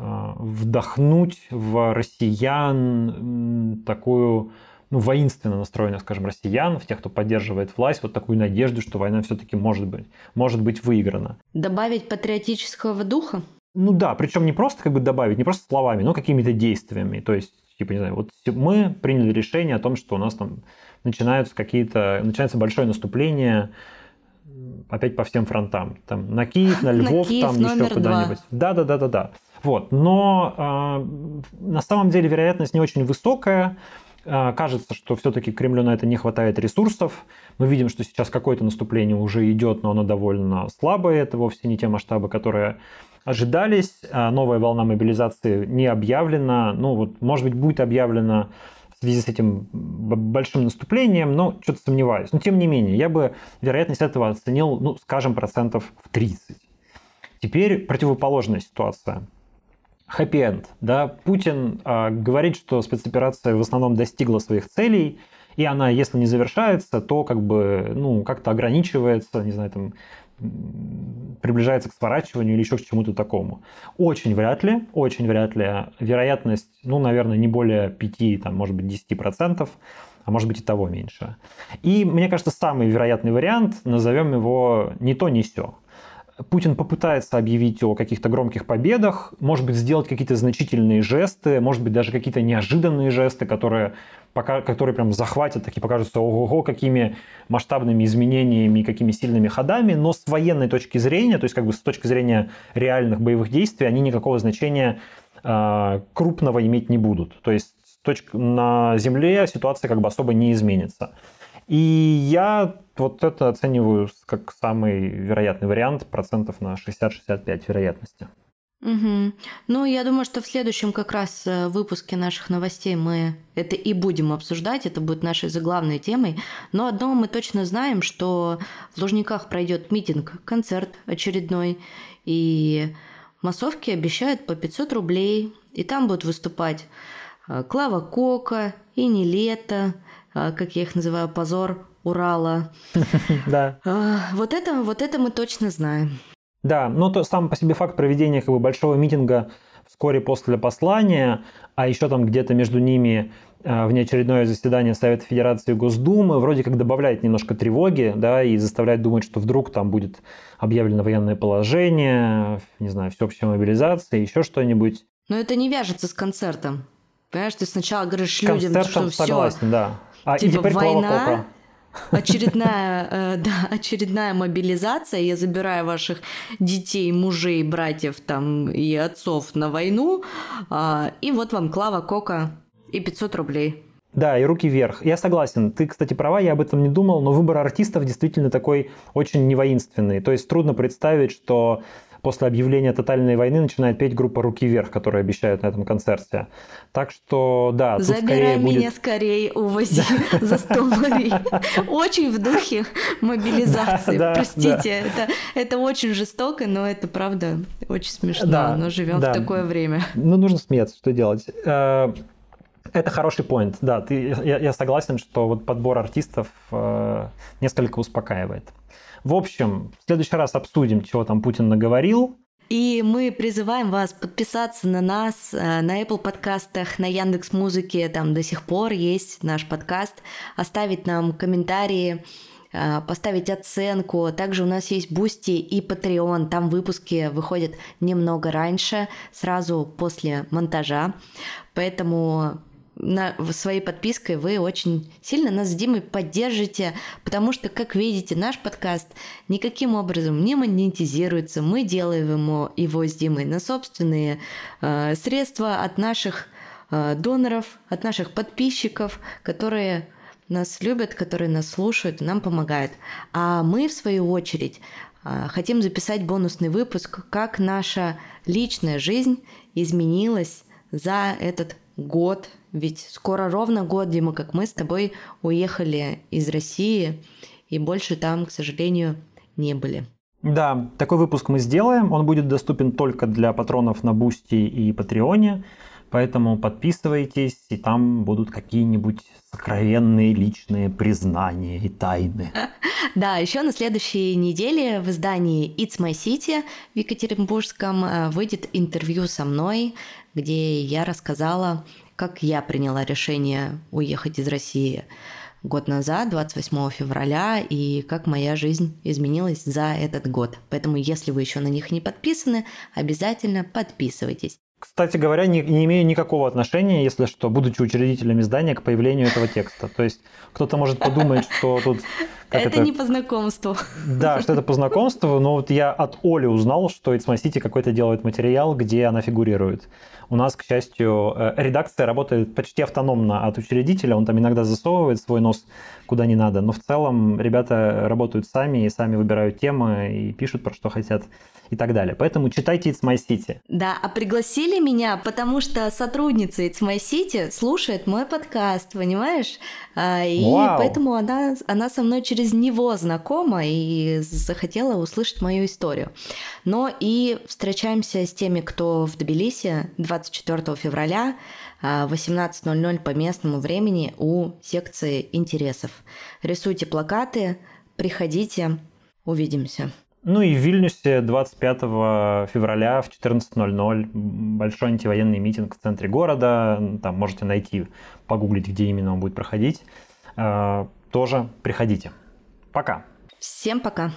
вдохнуть в россиян такую ну, воинственно настроенных, скажем, россиян, в тех, кто поддерживает власть, вот такую надежду, что война все-таки может быть, может быть выиграна. Добавить патриотического духа? Ну да, причем не просто как бы добавить, не просто словами, но какими-то действиями. То есть, типа, не знаю, вот мы приняли решение о том, что у нас там начинаются какие-то, начинается большое наступление опять по всем фронтам. Там на Киев, на Львов, на Киев, там еще куда-нибудь. Да, да, да, да, да. Вот. Но э, на самом деле вероятность не очень высокая. А, кажется, что все-таки Кремлю на это не хватает ресурсов. Мы видим, что сейчас какое-то наступление уже идет, но оно довольно слабое. Это вовсе не те масштабы, которые ожидались. А, новая волна мобилизации не объявлена. Ну, вот, может быть, будет объявлена в связи с этим большим наступлением, но что-то сомневаюсь. Но тем не менее, я бы вероятность этого оценил, ну, скажем, процентов в 30. Теперь противоположная ситуация – хэппи-энд. Да? Путин э, говорит, что спецоперация в основном достигла своих целей, и она, если не завершается, то как бы, ну, как-то ограничивается, не знаю, там, приближается к сворачиванию или еще к чему-то такому. Очень вряд ли, очень вряд ли. Вероятность, ну, наверное, не более 5, там, может быть, 10%, а может быть и того меньше. И мне кажется, самый вероятный вариант, назовем его не то, не все. Путин попытается объявить о каких-то громких победах, может быть, сделать какие-то значительные жесты, может быть, даже какие-то неожиданные жесты, которые, пока, которые прям захватят, такие покажутся, ого-го, какими масштабными изменениями, какими сильными ходами, но с военной точки зрения, то есть как бы с точки зрения реальных боевых действий, они никакого значения э, крупного иметь не будут. То есть точка, на земле ситуация как бы особо не изменится. И я вот это оцениваю как самый вероятный вариант, процентов на 60-65 вероятности. Угу. Ну, я думаю, что в следующем как раз э, выпуске наших новостей мы это и будем обсуждать, это будет нашей заглавной темой. Но одно мы точно знаем, что в Лужниках пройдет митинг, концерт очередной, и массовки обещают по 500 рублей, и там будут выступать э, Клава Кока, и не лето, а, как я их называю, позор Урала. Да. А, вот это, вот это мы точно знаем. Да, но то сам по себе факт проведения как бы большого митинга вскоре после послания, а еще там где-то между ними а, внеочередное заседание Совета Федерации Госдумы вроде как добавляет немножко тревоги, да, и заставляет думать, что вдруг там будет объявлено военное положение, не знаю, всеобщая мобилизация, еще что-нибудь. Но это не вяжется с концертом. Понимаешь, ты сначала говоришь людям, что все. согласен, да. А типа, и теперь война, очередная, э, да, очередная мобилизация, я забираю ваших детей, мужей, братьев там и отцов на войну, э, и вот вам Клава Кока и 500 рублей. Да, и руки вверх. Я согласен. Ты, кстати, права, я об этом не думал, но выбор артистов действительно такой очень невоинственный. То есть трудно представить, что после объявления тотальной войны начинает петь группа «Руки вверх», которые обещают на этом концерте. Так что, да, Забирай скорее меня будет... скорее, увози за 100 морей. Очень в духе мобилизации. Простите, Это, это очень жестоко, но это правда очень смешно. Да, но живем в такое время. Ну, нужно смеяться, что делать. Э, это хороший point, да. Ты, я, я согласен, что вот подбор артистов э, несколько успокаивает. В общем, в следующий раз обсудим, чего там Путин наговорил. И мы призываем вас подписаться на нас э, на Apple подкастах, на Яндекс Музыке, там до сих пор есть наш подкаст, оставить нам комментарии, э, поставить оценку. Также у нас есть Boosty и Patreon, там выпуски выходят немного раньше, сразу после монтажа. Поэтому на, своей подпиской вы очень сильно нас с Димой поддержите, потому что, как видите, наш подкаст никаким образом не монетизируется. Мы делаем ему, его с Димой на собственные э, средства от наших э, доноров, от наших подписчиков, которые нас любят, которые нас слушают, нам помогают. А мы, в свою очередь, э, хотим записать бонусный выпуск, как наша личная жизнь изменилась за этот год ведь скоро ровно год, Дима, как мы с тобой уехали из России, и больше там, к сожалению, не были. Да, такой выпуск мы сделаем. Он будет доступен только для патронов на Boosty и Patreon е. Поэтому подписывайтесь, и там будут какие-нибудь сокровенные личные признания и тайны. Да, еще на следующей неделе в издании It's My City в Екатеринбургском э, выйдет интервью со мной, где я рассказала как я приняла решение уехать из России год назад, 28 февраля, и как моя жизнь изменилась за этот год. Поэтому, если вы еще на них не подписаны, обязательно подписывайтесь. Кстати говоря, не, не имею никакого отношения, если что, будучи учредителем издания, к появлению этого текста. То есть кто-то может подумать, что тут... Это, это не по знакомству. Да, что это по знакомству, но вот я от Оли узнал, что It's My City какой-то делает материал, где она фигурирует. У нас, к счастью, э, редакция работает почти автономно от учредителя, он там иногда засовывает свой нос куда не надо, но в целом ребята работают сами и сами выбирают темы и пишут про что хотят и так далее. Поэтому читайте It's My City. Да, а пригласили меня, потому что сотрудница It's My City слушает мой подкаст, понимаешь? А, и Вау. поэтому она, она со мной через него знакома и захотела услышать мою историю. Но и встречаемся с теми, кто в Тбилиси 24 февраля 18.00 а, по местному времени у секции интересов. Рисуйте плакаты, приходите, увидимся. Ну и в Вильнюсе 25 февраля в 14.00 большой антивоенный митинг в центре города. Там можете найти, погуглить, где именно он будет проходить. А, тоже приходите. Пока. Всем пока.